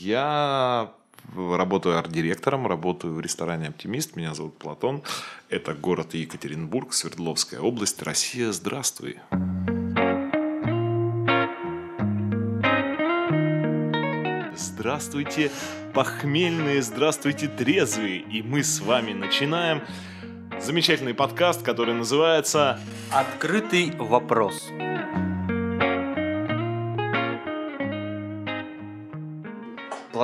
Я работаю арт-директором, работаю в ресторане «Оптимист». Меня зовут Платон. Это город Екатеринбург, Свердловская область, Россия. Здравствуй. Здравствуйте, похмельные, здравствуйте, трезвые. И мы с вами начинаем замечательный подкаст, который называется Открытый вопрос.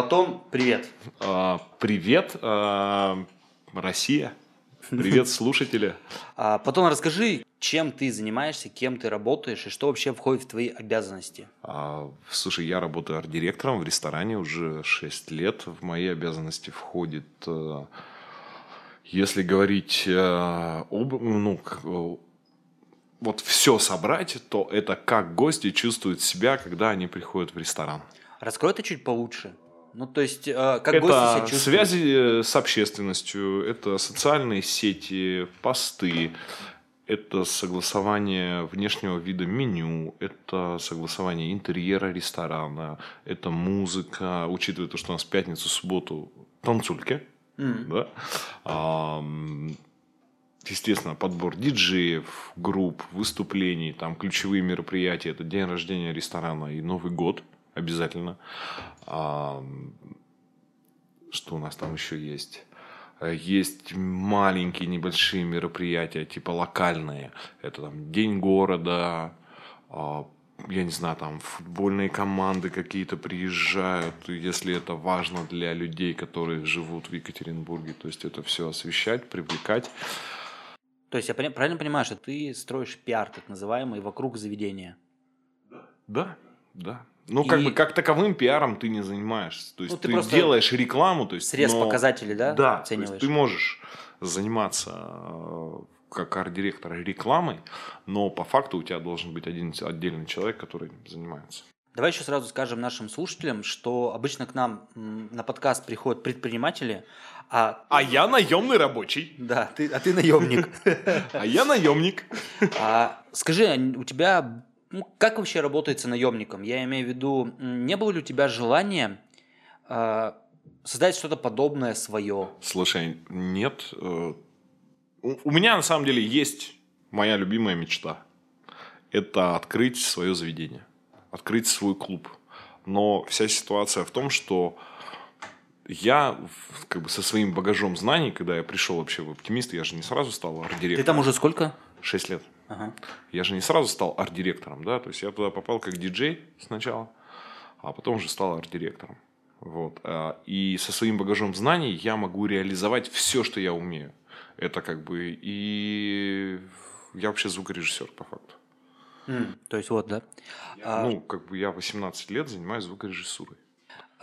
Платон, привет. А, привет, а, Россия. Привет, слушатели. А, Платон, расскажи, чем ты занимаешься, кем ты работаешь и что вообще входит в твои обязанности? А, слушай, я работаю арт-директором в ресторане уже 6 лет. В мои обязанности входит, э, если говорить э, об, ну, вот все собрать, то это как гости чувствуют себя, когда они приходят в ресторан. Раскрой это чуть получше. Ну, то есть, э, как гости себя Это чувствуют? связи э, с общественностью, это социальные сети, посты, это согласование внешнего вида меню, это согласование интерьера ресторана, это музыка, учитывая то, что у нас в пятницу, субботу танцульки, М. да, Ам, естественно, подбор диджеев, групп, выступлений, там ключевые мероприятия, это день рождения ресторана и Новый год обязательно. Ам, Что у нас там еще есть? Э, Есть маленькие небольшие мероприятия, типа локальные. Это там День города, а, я не знаю, там футбольные команды какие-то приезжают, если это важно для людей, которые живут в Екатеринбурге. То есть это все освещать, привлекать. То есть, я правильно понимаю, что ты строишь пиар, так называемый, вокруг заведения? Да, да. Ну, как И- бы как таковым пиаром ты не занимаешься. То есть Ну, ты ты, делаешь рекламу, то есть. Срез но- показателей, да, Да, то есть ты можешь заниматься э, как арт-директор рекламой, но по факту у тебя должен быть один отдельный человек, который этим занимается. Давай еще сразу скажем нашим слушателям, что обычно к нам на подкаст приходят предприниматели, а А я наемный рабочий. да, ты, а ты наемник. А я наемник. А скажи, а у тебя как вообще работается наемником? Я имею в виду, не было ли у тебя желания а, создать что-то подобное свое? Слушай, нет. э, У меня на самом деле есть моя любимая мечта. Это открыть свое заведение. Открыть свой клуб. Но вся ситуация в том, что я как бы со своим багажом знаний, когда я пришел вообще в оптимист, я же не сразу стал арт-директором. Ты там уже сколько? 6 лет. Ага. Я же не сразу стал арт-директором, да, то есть я туда попал как диджей сначала, а потом уже стал арт-директором. Вот. а, И со своим багажом знаний я могу реализовать все, что я умею. Это как бы и я вообще звукорежиссер по факту. М, то есть вот, да. А, Ну, как бы я 18 лет занимаюсь звукорежиссурой.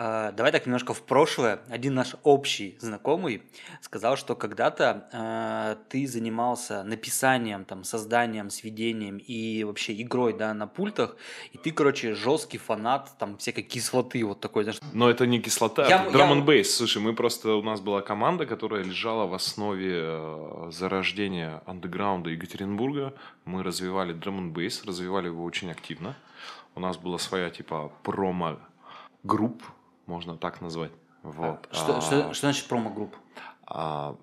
А, давай так немножко в прошлое. Один наш общий знакомый сказал, что когда-то а, ты занимался написанием, там, созданием, сведением и вообще игрой, да, на пультах, и ты, короче, жесткий фанат, там, всякой кислоты, вот такой, знаешь, Но это не кислота, Я- это драм я-. Слушай, мы просто, у нас была команда, которая лежала в основе э, зарождения андеграунда Екатеринбурга. Мы развивали драм развивали его очень активно. У нас была своя, типа, промо-групп, можно так назвать. Вот. Что, А, что, что значит промо-групп? а,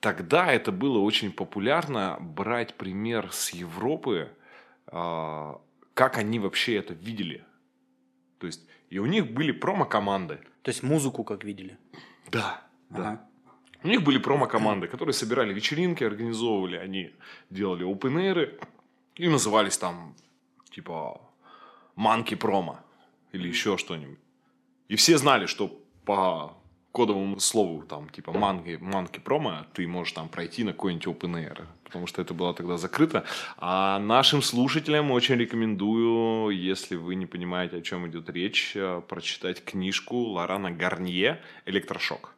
тогда это было очень популярно брать пример с Европы, а, как они вообще это видели. То есть, и у них были промо-команды. То есть музыку, как видели. Да, да. Ага. У них были промо-команды, которые собирали вечеринки, организовывали, они делали open и назывались там типа манки промо или еще что-нибудь. И все знали, что по кодовому слову там типа манги, манки промо ты можешь там пройти на какой-нибудь open потому что это было тогда закрыто. А нашим слушателям очень рекомендую, если вы не понимаете, о чем идет речь, э, прочитать книжку Лорана Гарнье «Электрошок».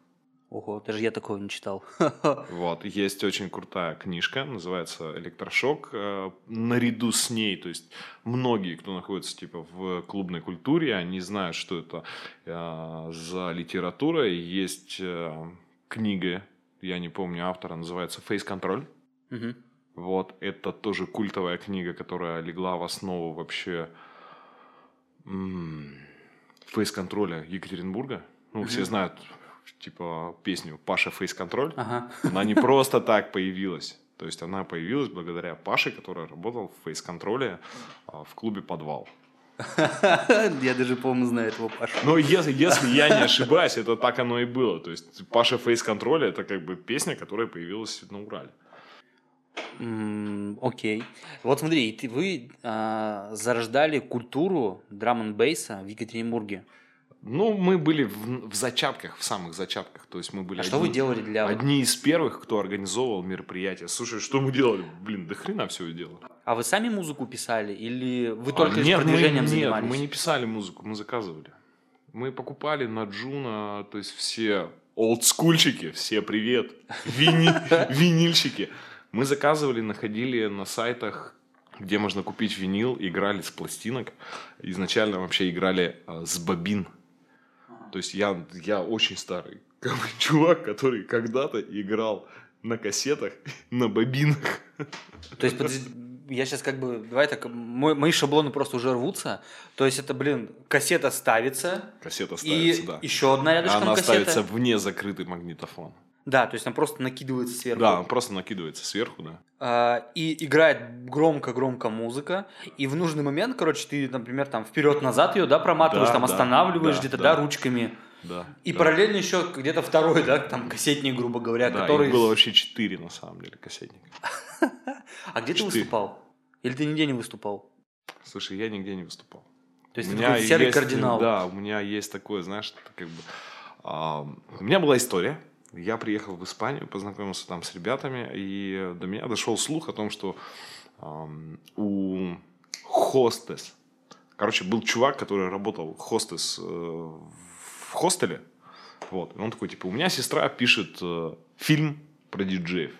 Ого, даже я такого не читал. Вот, есть очень крутая книжка, называется «Электрошок». Э, Наряду с ней, то есть многие, кто находится типа в клубной культуре, они знают, что это э, за литература. Есть э, книга, я не помню автора, называется «Face Control». Мгм. Вот, это тоже культовая книга, которая легла в основу вообще м, фейс-контроля Екатеринбурга. Ну, все знают, типа, песню «Паша фейс-контроль». Ага. Она не просто так появилась. То есть она появилась благодаря Паше, который работал в фейс-контроле а, в клубе «Подвал». Я даже, по-моему, знаю этого Пашу. Но если, если я не ошибаюсь, это так оно и было. То есть Паша фейс-контроля это как бы песня, которая появилась на Урале. Окей. Вот смотри, вы а, зарождали культуру драм н бейса в Екатеринбурге. Ну, мы были в, в зачатках, в самых зачатках. То есть мы были А что вы одни- делали для... Одни из первых, кто организовывал мероприятия. Слушай, что мы делали? Блин, до хрена всего делали. А вы сами музыку писали или вы А, только нет, продвижением мы, занимались? Нет, мы не писали музыку, мы заказывали. Мы покупали на Джуна, то есть все олдскульчики, все привет, вини- винильщики. Мы заказывали, находили на сайтах, где можно купить винил, играли с пластинок. Изначально вообще играли а, с бобин. То есть я, я очень старый как бы, чувак, который когда-то играл на кассетах, на бобинах. То есть, подожди, я сейчас как бы, давай так, мой- мои шаблоны просто уже рвутся. То есть, это, блин, кассета ставится, Кассета и ставится, да. еще одна рядышком Она кассета. ставится вне закрытый магнитофон. Да, то есть, она просто накидывается сверху. Да, он просто накидывается сверху, да. А, и играет громко-громко музыка, и в нужный момент, короче, ты, например, там вперед-назад ее, да, проматываешь, Да, там да, останавливаешь да, где-то, да. да, ручками. Да. И да. параллельно еще где-то второй, да, там кассетник, грубо говоря, Да, который... их было вообще четыре, на самом деле, кассетника. А где ты выступал? Или ты нигде не выступал? Слушай, я нигде не выступал. То есть у ты меня серый кардинал. Да, у меня есть такое, знаешь, как бы... у меня была история. Я приехал в Испанию, познакомился там с ребятами, и до меня дошел слух о том, что ам, у хостес, короче, был чувак, который работал хостес э, в хостеле, вот, и он такой, типа, у меня сестра пишет э, фильм про диджеев.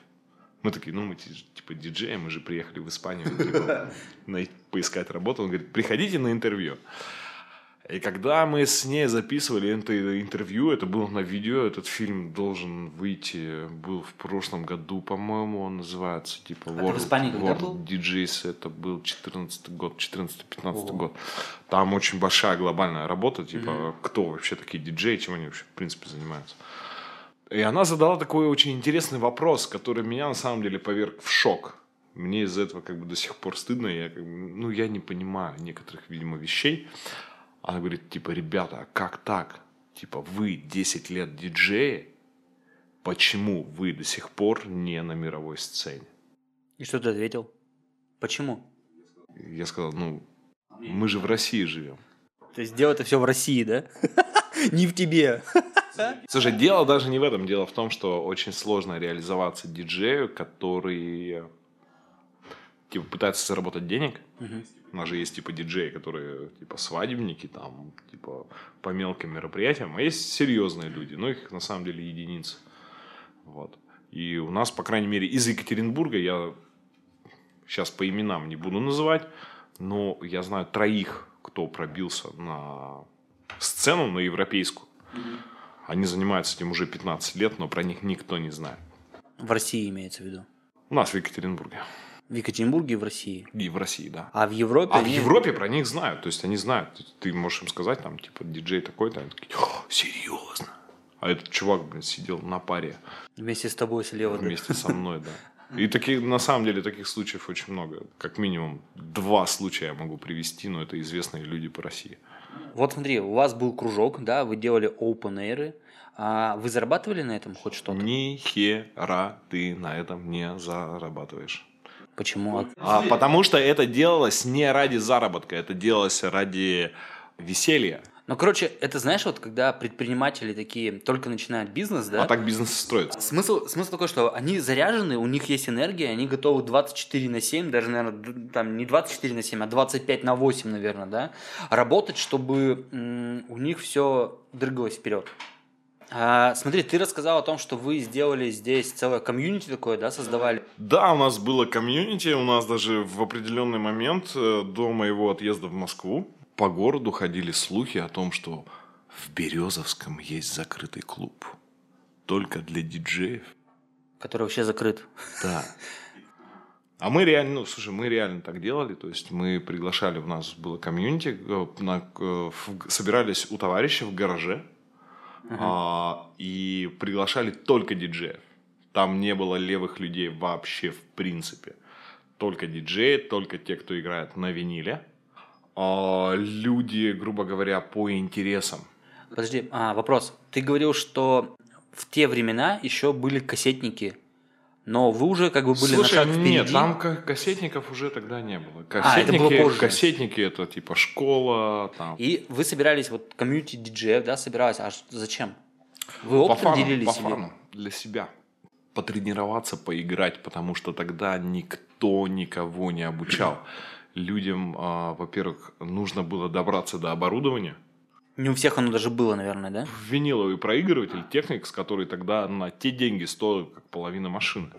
Мы такие, ну, мы ти- типа диджеи, мы же приехали в Испанию, типа, поискать работу. Он говорит, приходите на интервью. И когда мы с ней записывали это интервью, это было на видео, этот фильм должен выйти, был в прошлом году, по-моему, он называется, типа, Испании когда World был? DJs, это был 14 год, 14-15 Ого. год. Там очень большая глобальная работа, типа, кто вообще такие диджеи, чем они вообще, в принципе, занимаются. И она задала такой очень интересный вопрос, который меня на самом деле поверг в шок. Мне из-за этого как бы до сих пор стыдно. Я как бы, ну, я не понимаю некоторых, видимо, вещей. Она говорит, типа, ребята, а как так? Типа, вы 10 лет диджеи, почему вы до сих пор не на мировой сцене? И что ты ответил? Почему? Я сказал, ну, мы же в России живем. То есть дело это все в России, да? Не в тебе. Слушай, дело даже не в этом. Дело в том, что очень сложно реализоваться диджею, который типа, пытается заработать денег. У нас же есть типа диджеи, которые типа свадебники, там, типа по мелким мероприятиям, а есть серьезные люди, но их на самом деле единицы. Вот. И у нас, по крайней мере, из Екатеринбурга, я сейчас по именам не буду называть, но я знаю троих, кто пробился на сцену, на европейскую. Они занимаются этим уже 15 лет, но про них никто не знает. В России имеется в виду. У нас в Екатеринбурге. В Екатеринбурге и в России. И в России, да. А в Европе... А в они- Европе про них знают. То есть они знают. Ты можешь им сказать, там, типа, диджей такой-то. Они такие, «О, серьезно? А этот чувак, блин, сидел на паре Вместе с тобой слева. да? вместе со мной, да. И таких, на самом деле, таких случаев очень много. Как минимум два случая я могу привести, но это известные люди по России. Вот смотри, у вас был кружок, да, вы делали open air. А вы зарабатывали на этом хоть что-то? Ни хера ты на этом не зарабатываешь. Почему? А- потому что это делалось не ради заработка, это делалось ради веселья. Ну, короче, это знаешь, вот когда предприниматели такие только начинают бизнес, да? А так бизнес строится. Смысл, смысл такой, что они заряжены, у них есть энергия, они готовы 24 на 7, даже, наверное, там не 24 на 7, а 25 на 8, наверное, да, работать, чтобы у них все дрыгалось вперед. А, смотри, ты рассказал о том, что вы сделали здесь целое комьюнити такое, да, создавали. Да, у нас было комьюнити, у нас даже в определенный момент э, до моего отъезда в Москву по городу ходили слухи о том, что в Березовском есть закрытый клуб. Только для диджеев. который вообще закрыт. Да. А мы реально, ну, слушай, мы реально так делали, то есть мы приглашали, у нас было комьюнити, э, на, э, собирались у товарища в гараже а, и приглашали только диджеев. Там не было левых людей вообще в принципе. Только диджеи, только те, кто играет на виниле. А, люди, грубо говоря, по интересам. Подожди, а, вопрос. Ты говорил, что в те времена еще были кассетники, но вы уже как бы были Слушай, на шаг впереди. нет, там ка- кассетников уже тогда не было. А, это было Кассетники, позже. кассетники это типа школа, там. И вы собирались, вот комьюнити диджеев, да, собирались. А зачем? Вы По опытом фану, делились? по или- фану, для себя. Потренироваться, поиграть, потому что тогда никто никого не обучал. Людям, а, во-первых, нужно было добраться до оборудования. Не у всех оно даже было, наверное, да? Виниловый проигрыватель, техник, с который тогда на те деньги стоил как половина машины.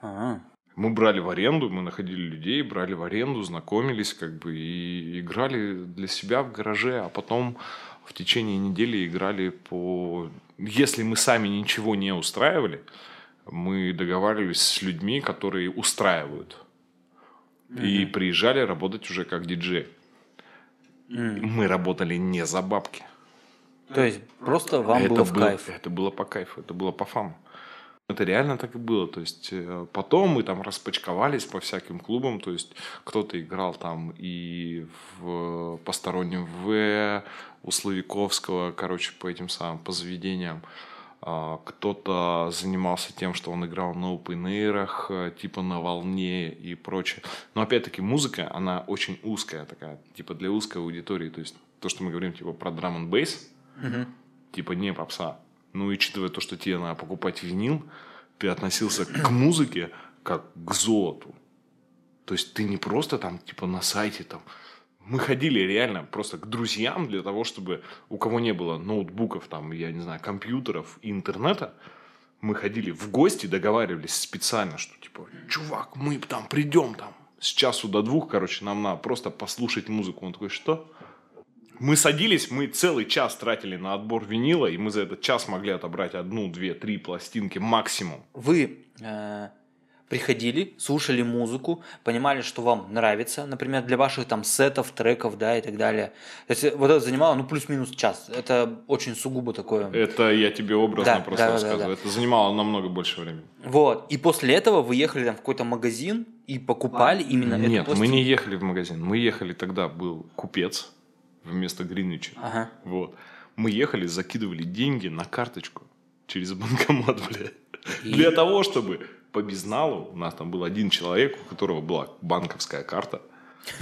А, Мы брали в аренду, мы находили людей, брали в аренду, знакомились как бы и играли для себя в гараже, а потом в течение недели играли по... Если мы сами ничего не устраивали, мы договаривались с людьми, которые устраивают. И приезжали работать уже как диджей. Мы работали не за бабки. То есть просто вам это было в кайф. Это было по кайфу, это было по фану. Это реально так и было. То есть э, потом мы там распочковались по всяким клубам. То есть кто-то играл там и в постороннем В, у Славиковского, короче, по этим самым, по заведениям. А, Кто-то занимался тем, что он играл на опенэйрах, э, типа на волне и прочее. Но опять-таки музыка, она очень узкая такая, типа для узкой аудитории. То есть то, что мы говорим типа про драм н бейс, типа не попса. Ну, и учитывая то, что тебе надо покупать винил, ты относился к музыке как к золоту. То есть ты не просто там, типа, на сайте там. Мы ходили реально просто к друзьям для того, чтобы у кого не было ноутбуков, там, я не знаю, компьютеров и интернета, мы ходили в гости, договаривались специально, что типа, чувак, мы там придем там с часу до двух, короче, нам надо просто послушать музыку. Он такой, что? Мы садились, мы целый час тратили на отбор винила, и мы за этот час могли отобрать одну, две, три пластинки максимум. Вы э, приходили, слушали музыку, понимали, что вам нравится, например, для ваших там сетов, треков, да, и так далее. То есть вот это занимало, ну, плюс-минус час. Это очень сугубо такое. Это я тебе образно Да, просто да, да, рассказываю. да. Это занимало намного больше времени. Вот. И после этого вы ехали там в какой-то магазин и покупали именно эту Нет, мы пластинку. не ехали в магазин. Мы ехали тогда, был купец вместо Гринвича. Ага. Вот. Мы ехали, закидывали деньги на карточку через банкомат, бля. И- Для того, чтобы по безналу, у нас там был один человек, у которого была банковская карта,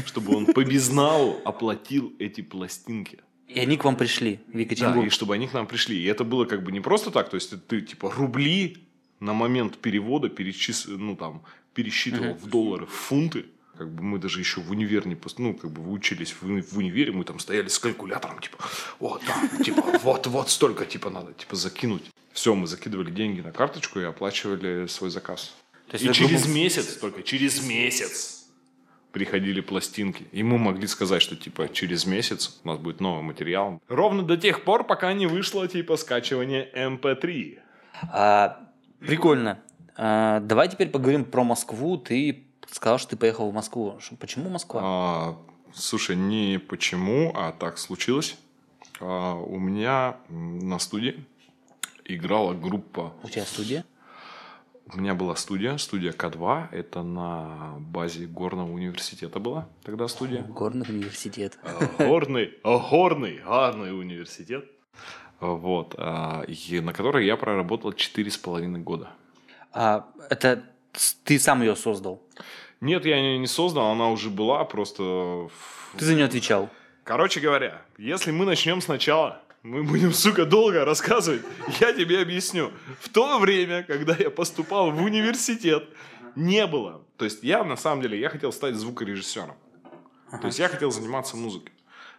чтобы он по безналу оплатил эти пластинки. И они к вам пришли в Да, Екатеринбург. и чтобы они к нам пришли. И это было как бы не просто так, то есть ты типа рубли на момент перевода перечис... ну, там, пересчитывал в доллары, в фунты. Как бы мы даже еще в универ не пос- ну, как бы учились в, в универе, мы там стояли с калькулятором, типа, вот, там, типа, вот, вот столько, типа, надо, типа, закинуть. Все, мы закидывали деньги на карточку и оплачивали свой заказ. То есть и через был- месяц, только через месяц приходили пластинки. И мы могли сказать, что типа через месяц у нас будет новый материал. Ровно до тех пор, пока не вышло типа скачивание MP3. А, прикольно. А, давай теперь поговорим про Москву. Ты сказал, что ты поехал в Москву. Почему Москва? А, слушай, не почему, а так случилось. А, у меня на студии играла группа. У тебя студия? У меня была студия, студия К2. Это на базе Горного университета была тогда студия. Горный университет. Горный, горный, горный университет. Вот, а, и на которой я проработал четыре с половиной года. А, это ты сам ее создал? Нет, я ее не создал, она уже была, просто... Ты за нее отвечал? Короче говоря, если мы начнем сначала, мы будем, сука, долго рассказывать, я тебе объясню. В то время, когда я поступал в университет, не было. То есть я, на самом деле, я хотел стать звукорежиссером. То есть я хотел заниматься музыкой.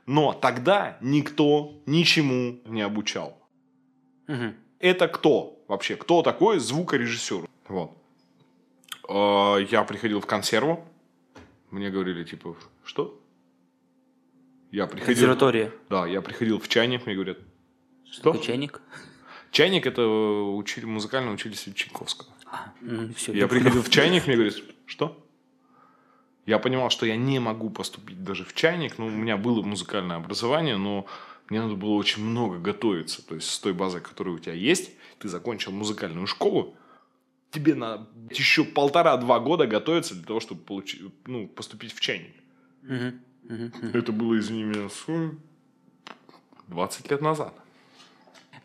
Но тогда никто ничему не обучал. Это кто вообще? Кто такой звукорежиссер? Вот. А, Я приходил в консерву. Мне говорили, типа, что? Я приходил... Консерватория. Да, я приходил в чайник, мне говорят, что? Такой чайник? Чайник это учили, музыкальное училище Чайковского. все, Я приходил в чайник, мне говорят, что? Я понимал, что я не могу поступить даже в чайник. Ну, у меня было музыкальное образование, но мне надо было очень много готовиться. То есть, с той базой, которая у тебя есть, ты закончил музыкальную школу, тебе на еще полтора-два года готовиться для того, чтобы получить, ну, поступить в чайник. Мгм. Мгм. Это было, извини меня, с- 20 лет назад.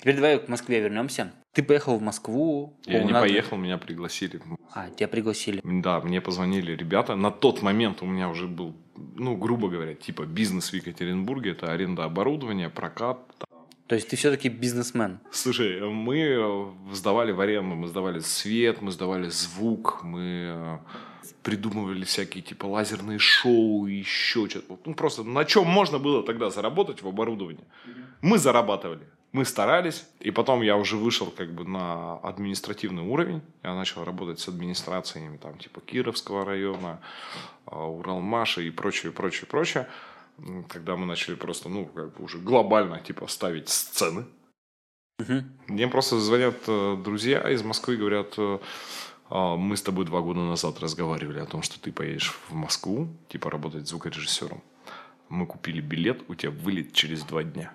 Теперь давай к Москве вернемся. Ты поехал в Москву. Я не надо- поехал, меня пригласили. А, тебя пригласили. Да, мне позвонили ребята. На тот момент у меня уже был, ну, грубо говоря, типа бизнес в Екатеринбурге. Это аренда оборудования, прокат. То есть ты все-таки бизнесмен. Слушай, мы сдавали в аренду, мы сдавали свет, мы сдавали звук, мы э, придумывали всякие типа лазерные шоу и еще что-то. Ну, просто на чем можно было тогда заработать в оборудовании. Мы зарабатывали. Мы старались, и потом я уже вышел как бы на административный уровень. Я начал работать с администрациями там типа Кировского района, а, Уралмаша и прочее, прочее, прочее. Когда мы начали просто, ну, как бы уже глобально типа ставить сцены, Мгм. мне просто звонят э, друзья из Москвы говорят, э, «А, мы с тобой два года назад разговаривали о том, что ты поедешь в Москву, типа работать звукорежиссером. Мы купили билет, у тебя вылет через два дня.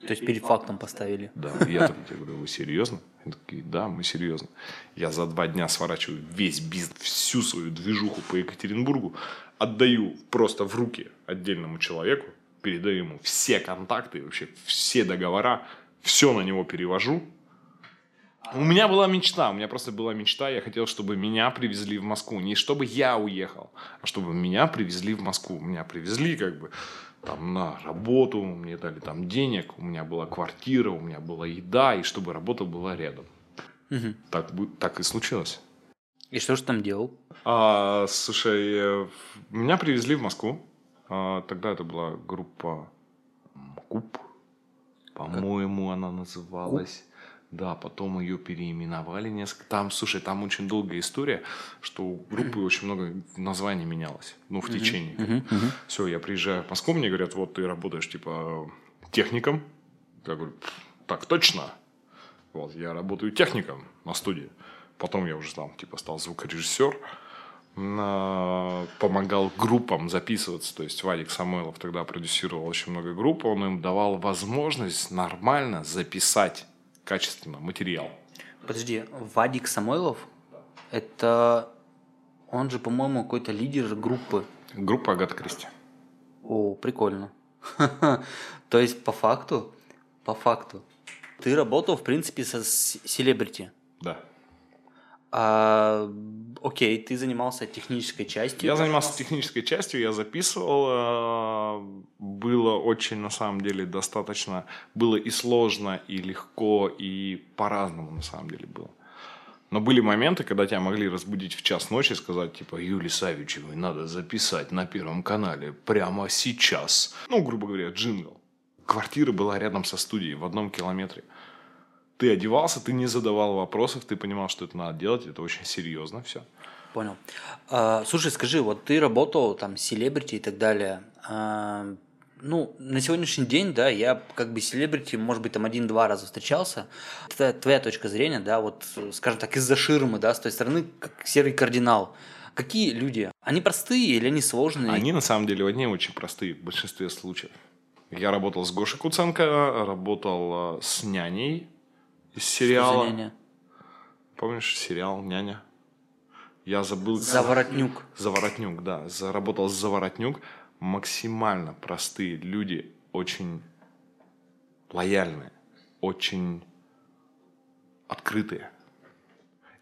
То есть перед фактом поставили. Да, я такой, я говорю, вы серьезно? Они такие, да, мы серьезно. Я за два дня сворачиваю весь бизнес, всю свою движуху по Екатеринбургу, отдаю просто в руки отдельному человеку, передаю ему все контакты, вообще все договора, все на него перевожу. У меня была мечта, у меня просто была мечта, я хотел, чтобы меня привезли в Москву. Не чтобы я уехал, а чтобы меня привезли в Москву. Меня привезли как бы там на работу, мне дали там денег, у меня была квартира, у меня была еда, и чтобы работа была рядом. Мгм. Так, так и случилось. И что же там делал? А, слушай, э, меня привезли в Москву. А, тогда это была группа Куб, по-моему, она называлась. Да, потом ее переименовали несколько. Там, слушай, там очень долгая история, что у группы очень много названий менялось. Ну, в течение. Все, я приезжаю в Москву, мне говорят, вот ты работаешь типа техником. Я говорю, «Пф, так точно. Вот, я работаю техником на студии. Потом я уже там типа стал звукорежиссер. Помогал группам записываться. То есть Вадик Самойлов тогда продюсировал очень много групп. Он им давал возможность нормально записать качественно материал. Подожди, Вадик Самойлов? Это... Он же, по-моему, какой-то лидер группы. Группа Агата Кристи. О, прикольно. То есть, по факту, по факту, ты работал, в принципе, со селебрити. Да. А, окей, ты занимался технической частью. Я занимался технической частью, я записывал. Было очень, на самом деле, достаточно... Было и сложно, и легко, и по-разному, на самом деле, было. Но были моменты, когда тебя могли разбудить в час ночи и сказать, типа, Юлии Савичевой надо записать на Первом канале прямо сейчас. Ну, грубо говоря, джингл. Квартира была рядом со студией, в одном километре. Ты одевался, ты не задавал вопросов, ты понимал, что это надо делать, это очень серьезно все. Понял. А, слушай, скажи, вот ты работал там селебрити и так далее. А, ну, на сегодняшний день, да, я как бы селебрити, может быть, там один-два раза встречался. Это твоя точка зрения, да, вот, скажем так, из-за ширмы, да, с той стороны, как серый кардинал. Какие люди? Они простые или они сложные? Они на самом деле одни очень простые в большинстве случаев. Я работал с Гошей Куценко, работал э, с няней из Что за сериала. няня? Помнишь сериал «Няня»? Я забыл... Заворотнюк. Заворотнюк, да. Заработал с Заворотнюк. Максимально простые люди, очень лояльные, очень открытые.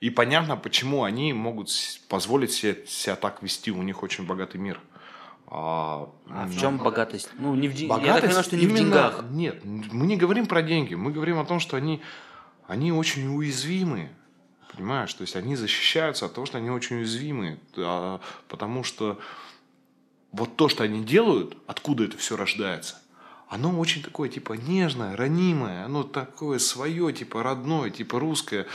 И понятно, почему они могут позволить себе, себя так вести. У них очень богатый мир. А, А в ну, чем богатость? Ну, не в ден- Я так Богатость понимаю, что не в именно- деньгах. Нет, мы не говорим про деньги. Мы говорим о том, что они, они очень уязвимые. Понимаешь? То есть они защищаются от того, что они очень уязвимые. А, потому что вот то, что они делают, откуда это все рождается, оно очень такое, типа, нежное, ранимое, оно такое свое, типа, родное, типа, русское.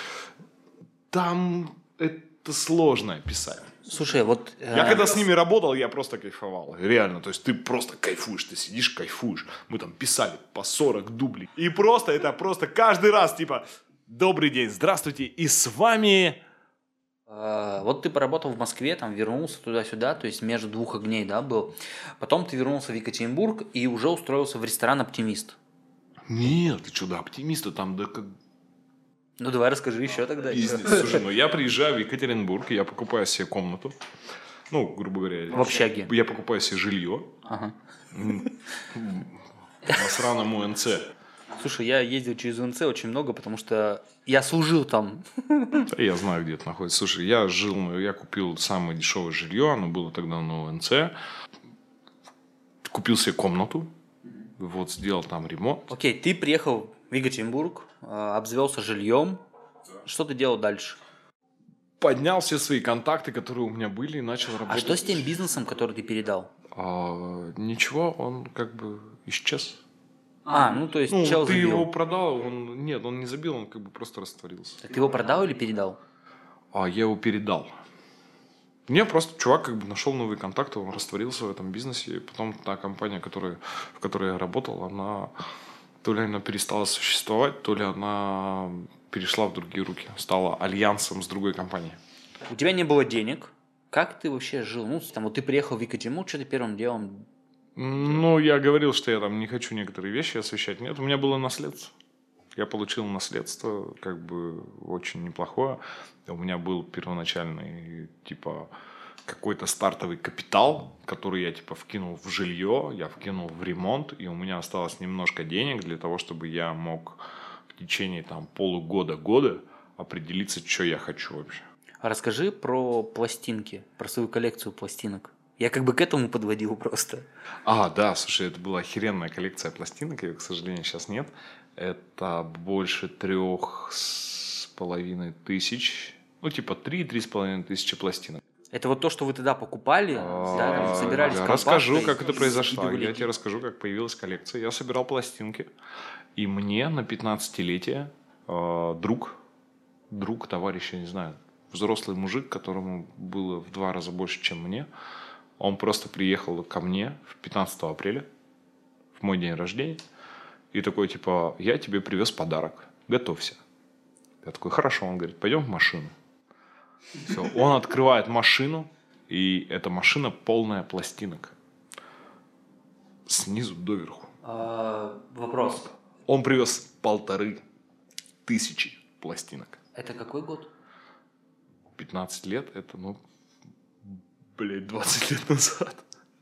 Там это сложно описать. Слушай, вот... Я э, когда с ними работал, я просто кайфовал. Реально. То есть ты просто кайфуешь, ты сидишь, кайфуешь. Мы там писали по 40 дублей. И просто это просто каждый раз типа «Добрый день, здравствуйте, и с вами Вот ты поработал в Москве, там вернулся туда-сюда, то есть между двух огней, да, был. Потом ты вернулся в Екатеринбург и уже устроился в ресторан «Оптимист». Нет, ты что, да, оптимисты там, да как Ну, давай расскажи еще тогда. пиздец. Слушай, ну я приезжаю в Екатеринбург, я покупаю себе комнату. Ну, грубо говоря, В общаге. я покупаю себе жилье Ага. на сраном УНЦ. Слушай, я ездил через УНЦ очень много, потому что я служил там. Да я знаю, где это находится. Слушай, я жил, я купил самое дешевое жилье, оно было тогда на УНЦ. Купил себе комнату, вот сделал там ремонт. Окей, ты приехал в Екатеринбург, а, обзавелся жильем. Что ты делал дальше? Поднял все свои контакты, которые у меня были, и начал А работать. что с тем бизнесом, который ты передал? А, ничего, он как бы исчез. А, ну то есть Ну, чел ты забил. его продал, он нет, он не забил, он как бы просто растворился. Так ты его продал или передал? А я его передал. Мне просто чувак как бы нашел новые контакты, он растворился в этом бизнесе, и потом та компания, которая, в которой я работал, она то ли она перестала существовать, то ли она перешла в другие руки, стала альянсом с другой компанией. У тебя не было денег. Как ты вообще жил? Ну, там, вот ты приехал в Екатеринбург, что ты первым делом... Ну, я говорил, что я там не хочу некоторые вещи освещать. Нет, у меня было наследство. Я получил наследство, как бы очень неплохое. У меня был первоначальный, типа, какой-то стартовый капитал, который я, типа, вкинул в жилье, я вкинул в ремонт, и у меня осталось немножко денег для того, чтобы я мог в течение, там, полугода-года определиться, что я хочу вообще. А Расскажи про пластинки, про свою коллекцию пластинок. Я как бы к этому подводил просто. А, да, слушай, это была охеренная коллекция пластинок, ее, к сожалению, сейчас нет. Это больше трех с половиной тысяч, ну, типа три-три с половиной тысячи пластинок. Это вот то, что вы тогда покупали, да, там А, собирались я расскажу, как это произошло. Я тебе расскажу, как появилась коллекция. Я собирал пластинки, и мне на 15-летие э, друг, друг, товарищ, я не знаю, взрослый мужик, которому было в два раза больше, чем мне, он просто приехал ко мне в 15 апреля, в мой день рождения, и такой, типа, я тебе привез подарок, готовься. Я такой, хорошо, он говорит, пойдем в машину. Все, он открывает машину, и эта машина полная пластинок. Снизу доверху. А, вопрос. Он привез полторы тысячи пластинок. Это какой год? 15 лет, это, ну, блядь, 20 лет назад.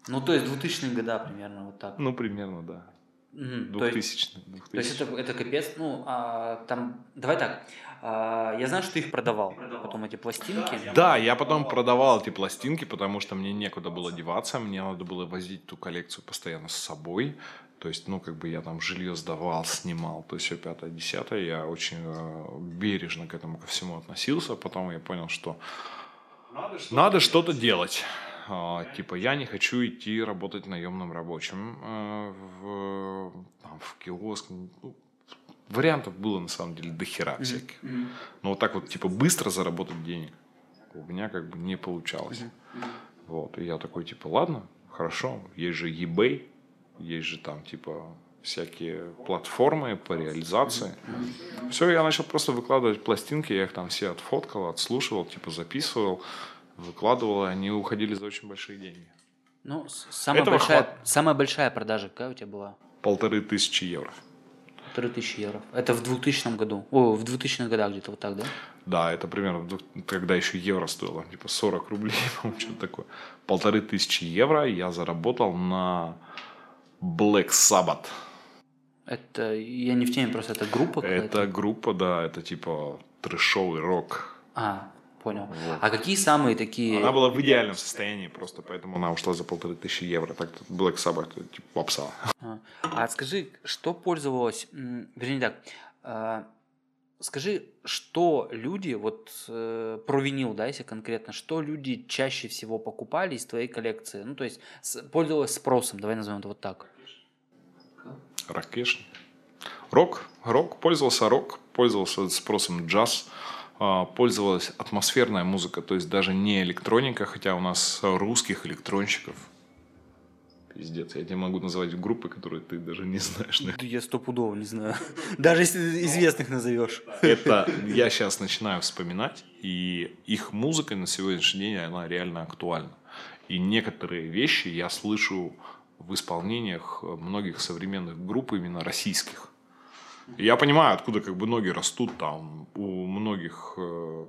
Ну, то есть 2000-е года примерно вот так. Ну, примерно, да. Мгм, то есть- 2000 То есть это, это капец, ну, а, там, давай так, а, я знаю, что ты их продавал, потом эти пластинки. Да, я потом продавал эти пластинки, потому что мне некуда было деваться, мне надо было возить ту коллекцию постоянно с собой. То есть, ну, как бы я там жилье сдавал, снимал, то есть все пятое, десятое. Я очень э, бережно к этому ко всему относился. Потом я понял, что надо что-то делать. А, типа, я не хочу идти работать наемным рабочим э, в, там, в киоск. Ну, вариантов было, на самом деле, до хера всяких. Но вот так вот, типа, быстро заработать денег у меня как бы не получалось. Вот, и я такой, типа, ладно, хорошо, есть же eBay, есть же там, типа, всякие платформы по реализации. Все, я начал просто выкладывать пластинки, я их там все отфоткал, отслушивал, типа, записывал, выкладывал, и они уходили за очень большие деньги. Ну, самая Этого большая, хват- самая большая продажа какая у тебя была? Полторы тысячи евро. Полторы тысячи евро. Это в 2000 году. О, в 2000-х годах где-то вот так, да? Да, это примерно когда еще евро стоило, типа 40 рублей, по-моему, что-то такое. Полторы тысячи евро я заработал на Black Sabbath. Это, я не в теме, просто это группа какая-то? Это группа, да, это типа трэшовый рок. А, понял. Вот. А какие самые такие... Она была в идеальном состоянии, просто поэтому она ушла за полторы тысячи евро. Так Black Sabbath, это типа попса. А, а скажи, что пользовалось, вернее так, а, скажи, что люди, вот э, про винил, да, если конкретно, что люди чаще всего покупали из твоей коллекции, ну, то есть с- пользовалось спросом, давай назовем это вот так. Ракеш. Рок, рок, пользовался рок, пользовался спросом джаз, а, пользовалась атмосферная музыка, то есть даже не электроника, хотя у нас русских электронщиков Пиздец, я тебе могу назвать группы, которые ты даже не знаешь. Да я стопудово не знаю. Даже если известных назовешь. Это я сейчас начинаю вспоминать, и их музыка на сегодняшний день, она реально актуальна. И некоторые вещи я слышу в исполнениях многих современных групп, именно российских. И я понимаю, откуда как бы ноги растут там у многих, э,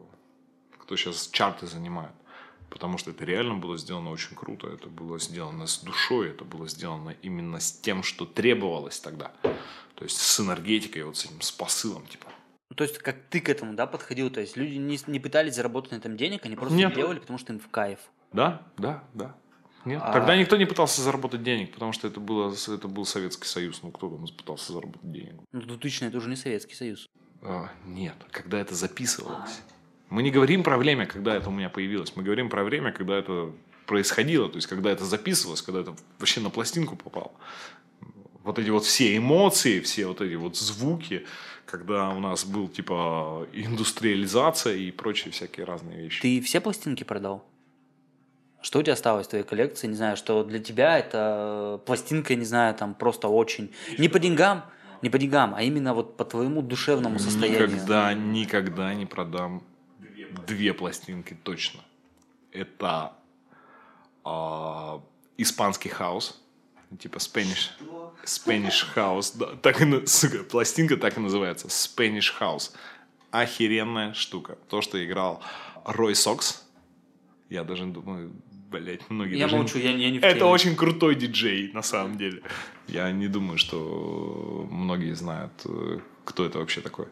кто сейчас чарты занимает. Потому что это реально было сделано очень круто, это было сделано с душой, это было сделано именно с тем, что требовалось тогда. То есть с энергетикой, вот с этим, с посылом, типа. То есть, как ты к этому, да, подходил? То есть, люди не, не пытались заработать на этом денег, они просто Нет. делали, потому что им в кайф. Да, да, да. Нет. А- Тогда никто не пытался заработать денег, потому что это, было, это был Советский Союз. Ну, кто там пытался заработать денег? Ну, 2000 это уже не Советский Союз. А, нет, когда это записывалось. Мы не говорим про время, когда это у меня появилось. Мы говорим про время, когда это происходило, то есть когда это записывалось, когда это вообще на пластинку попало. Вот эти вот все эмоции, все вот эти вот звуки, когда у нас был типа индустриализация и прочие всякие разные вещи. Ты все пластинки продал? Что у тебя осталось в твоей коллекции? Не знаю, что для тебя это пластинка, не знаю, там просто очень... Не по деньгам, не по деньгам, а именно вот по твоему душевному состоянию. Никогда, никогда не продам две пластинки точно. Это а, испанский хаос, типа Spanish, Spanish House, да, так и, сука, пластинка так и называется, Spanish House. Охеренная штука. То, что играл Рой Сокс, я даже думаю, блять, многие Я даже не- молчу, я, я не в это теме. очень крутой диджей, на самом деле. Я не думаю, что многие знают, э, кто это вообще такой.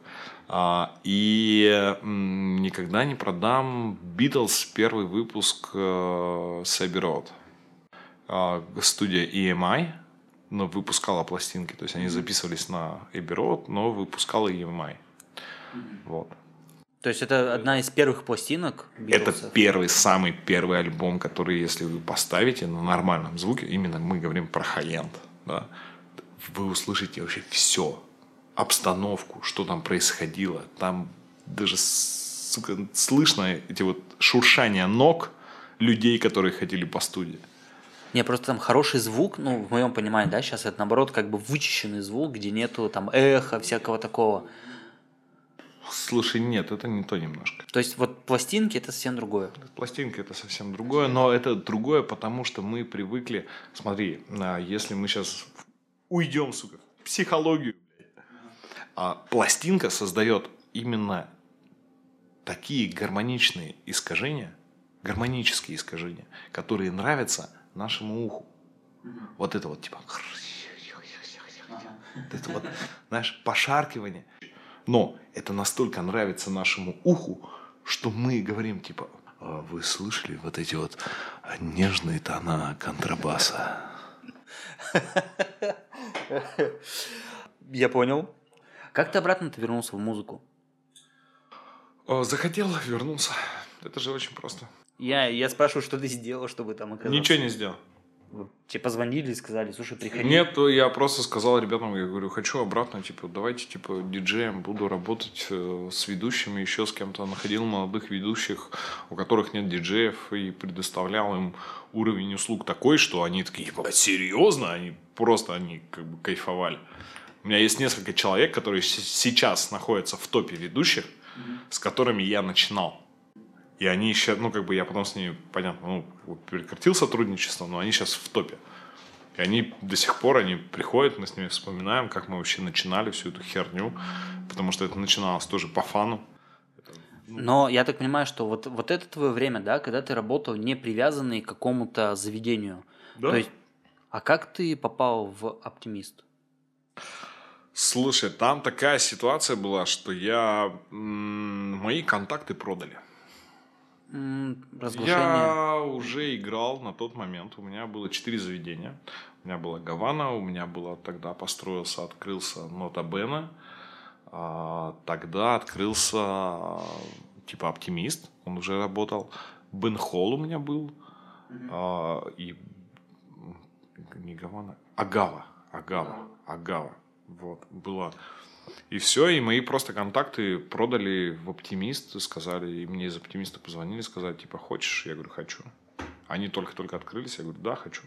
А, и никогда не продам Beatles первый выпуск э, Abbey Road. А, студия EMI, но выпускала пластинки. То есть они записывались на Abbey Road, но выпускала EMI. Вот. То есть это одна из первых пластинок Это Битлзов? первый, самый первый альбом, который, если вы поставите на нормальном звуке, именно мы говорим про хай-энд, да, вы услышите вообще все. Обстановку, что там происходило. Там даже, сука, слышно эти вот шуршания ног людей, которые ходили по студии. Не, просто там хороший звук, ну, в моем понимании, да, сейчас это наоборот как бы вычищенный звук, где нету там эха, всякого такого. Слушай, нет, это не то немножко. То есть вот пластинки это совсем другое. Пластинка это совсем другое, но это другое, потому что мы привыкли. Смотри, а, если мы сейчас уйдем, сука, в психологию, блядь, а пластинка создает именно такие гармоничные искажения, гармонические искажения, которые нравятся нашему уху. Вот это вот типа. Вот это вот, знаешь, пошаркивание. Но это настолько нравится нашему уху, что мы говорим типа, «А вы слышали вот эти вот нежные тона контрабаса? Я понял. Как ты обратно-то вернулся в музыку? О, захотел, вернулся. Это же очень просто. Я, я спрашиваю, что ты сделал, чтобы там оказаться? Ничего не сделал. Тебе позвонили и сказали, слушай, приходи. Нет, я просто сказал ребятам, я говорю, хочу обратно, типа, давайте, типа, диджеем буду работать э, с ведущими, еще с кем-то. Находил молодых ведущих, у которых нет диджеев, и предоставлял им уровень услуг такой, что они такие, «Ебать, серьезно? Они просто, они как бы кайфовали. У меня есть несколько человек, которые сейчас находятся в топе ведущих, с которыми я начинал. И они еще, ну, как бы я потом с ними, понятно, ну, прекратил сотрудничество, но они сейчас в топе. И они до сих пор, они приходят, мы с ними вспоминаем, как мы вообще начинали всю эту херню, потому что это начиналось тоже по фану. Но я так понимаю, что вот, вот это твое время, да, когда ты работал не привязанный к какому-то заведению. Да. То есть, а как ты попал в оптимист? Слушай, там такая ситуация была, что я... м, мои контакты продали. Разглашение. Я уже играл на тот момент. У меня было четыре заведения. У меня была Гавана, у меня было тогда построился, открылся Нота Бена. А, Тогда открылся типа Оптимист, он уже работал. Бен Холл у меня был. А, И не Гавана, Агава. Агава. Агава. Вот, была. И все, и мои просто контакты продали в Оптимист, сказали, и мне из Оптимиста позвонили, сказали, типа, хочешь? Я говорю, хочу. Они только-только открылись, я говорю, да, хочу.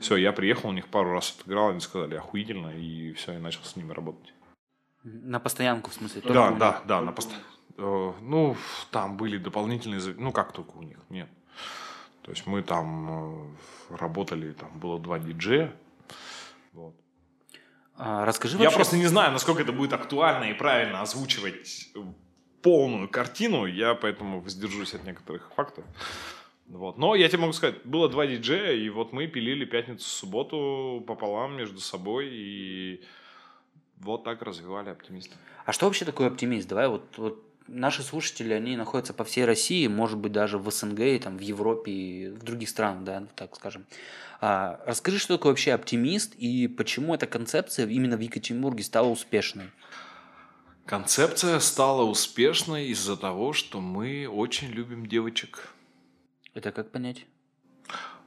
Все, я приехал, у них пару раз отыграл, они сказали охуительно, и все, я начал с ними работать. На постоянку, в смысле? Да, да, да, на пост... Э, ну, там были дополнительные, ну, как только у них, нет. То есть мы там э, работали, там было два диджея, вот. А, расскажи Я просто не знаю, насколько это будет актуально и правильно озвучивать полную картину, я поэтому воздержусь от некоторых фактов. Вот. Но я тебе могу сказать, было два диджея, и вот мы пилили пятницу-субботу пополам между собой, и вот так развивали оптимиста. А что вообще такое оптимист? Давай вот, вот наши слушатели, они находятся по всей России, может быть, даже в СНГ, там, в Европе и в других странах, да, так скажем. А, расскажи, что такое вообще оптимист и почему эта концепция именно в Екатеринбурге стала успешной? Концепция стала успешной из-за того, что мы очень любим девочек. Это как понять?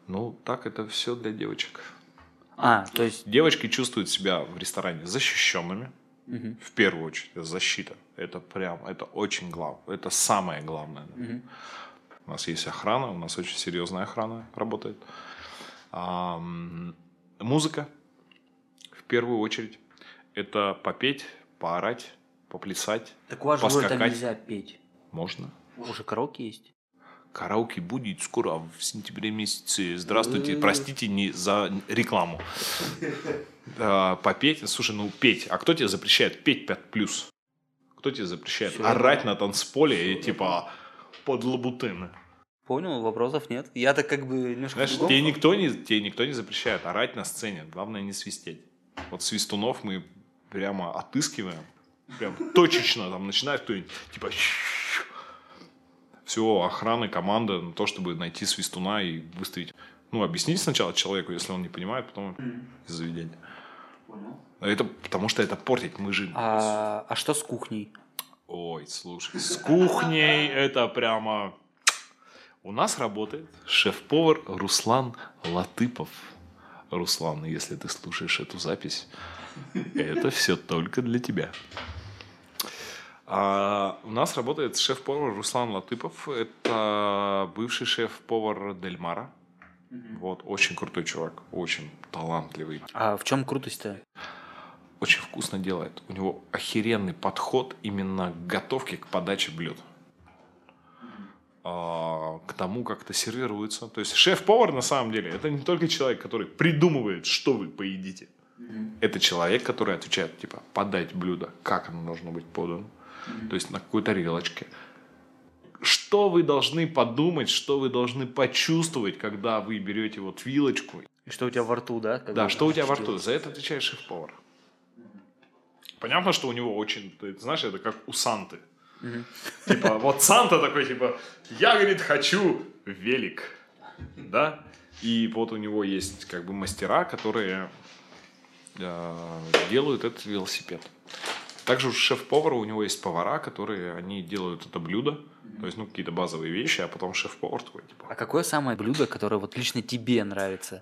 Ну, так это все для девочек. А, то есть... Девочки чувствуют себя в ресторане защищенными. Угу. В первую очередь, защита. Это прям, это очень главное. Это самое главное. Угу. У нас есть охрана, у нас очень серьезная охрана работает. А, музыка, в первую очередь. Это попеть, поорать, поплясать, Так у вас же там нельзя петь. Можно. Уже караоке есть. Караоке будет скоро в сентябре месяце. Здравствуйте, простите не за рекламу. Попеть, слушай, ну петь. А кто тебе запрещает петь 5 плюс? Кто тебе запрещает Всё орать на танцполе и типа под лабутыны? Понял, вопросов нет. Я так как бы немножко... Знаешь, тебе никто, не, тебе никто не запрещает орать на сцене. Главное не свистеть. Вот свистунов мы прямо отыскиваем прям точечно там начинает кто-нибудь, типа, все, охраны, команда на то, чтобы найти свистуна и выставить. Ну, объяснить сначала человеку, если он не понимает, потом из заведения. Это потому что это портить мы же. А, а что с кухней? Ой, слушай, с кухней это прямо... У нас работает шеф-повар Руслан Латыпов. Руслан, если ты слушаешь эту запись, это все только для тебя. А у нас работает шеф-повар Руслан Латыпов. Это бывший шеф-повар Дельмара. mm Вот, очень крутой чувак, очень талантливый. А в чем крутость-то? Очень вкусно делает. У него охеренный подход именно к готовке, к подаче блюд. А, к тому, как это сервируется. То есть шеф-повар на самом деле это не только человек, который придумывает, что вы поедите. mm Это человек, который отвечает, типа, подать блюдо, как оно должно быть подано то есть на какой-то тарелочке. Что вы должны подумать, что вы должны почувствовать, когда вы берете вот вилочку. И что у тебя во рту, да? Да, что у тебя во рту. За это отвечает шеф-повар. Понятно, что у него очень, ты знаешь, это как у Санты. Типа, вот Санта такой, типа, я, говорит, хочу велик. Да? И вот у него есть как бы мастера, которые э, делают этот велосипед. Также у шеф-повара у него есть повара, которые они делают это блюдо, то есть ну какие-то базовые вещи, а потом шеф-повар такой типа. А какое самое блюдо, которое вот лично тебе нравится?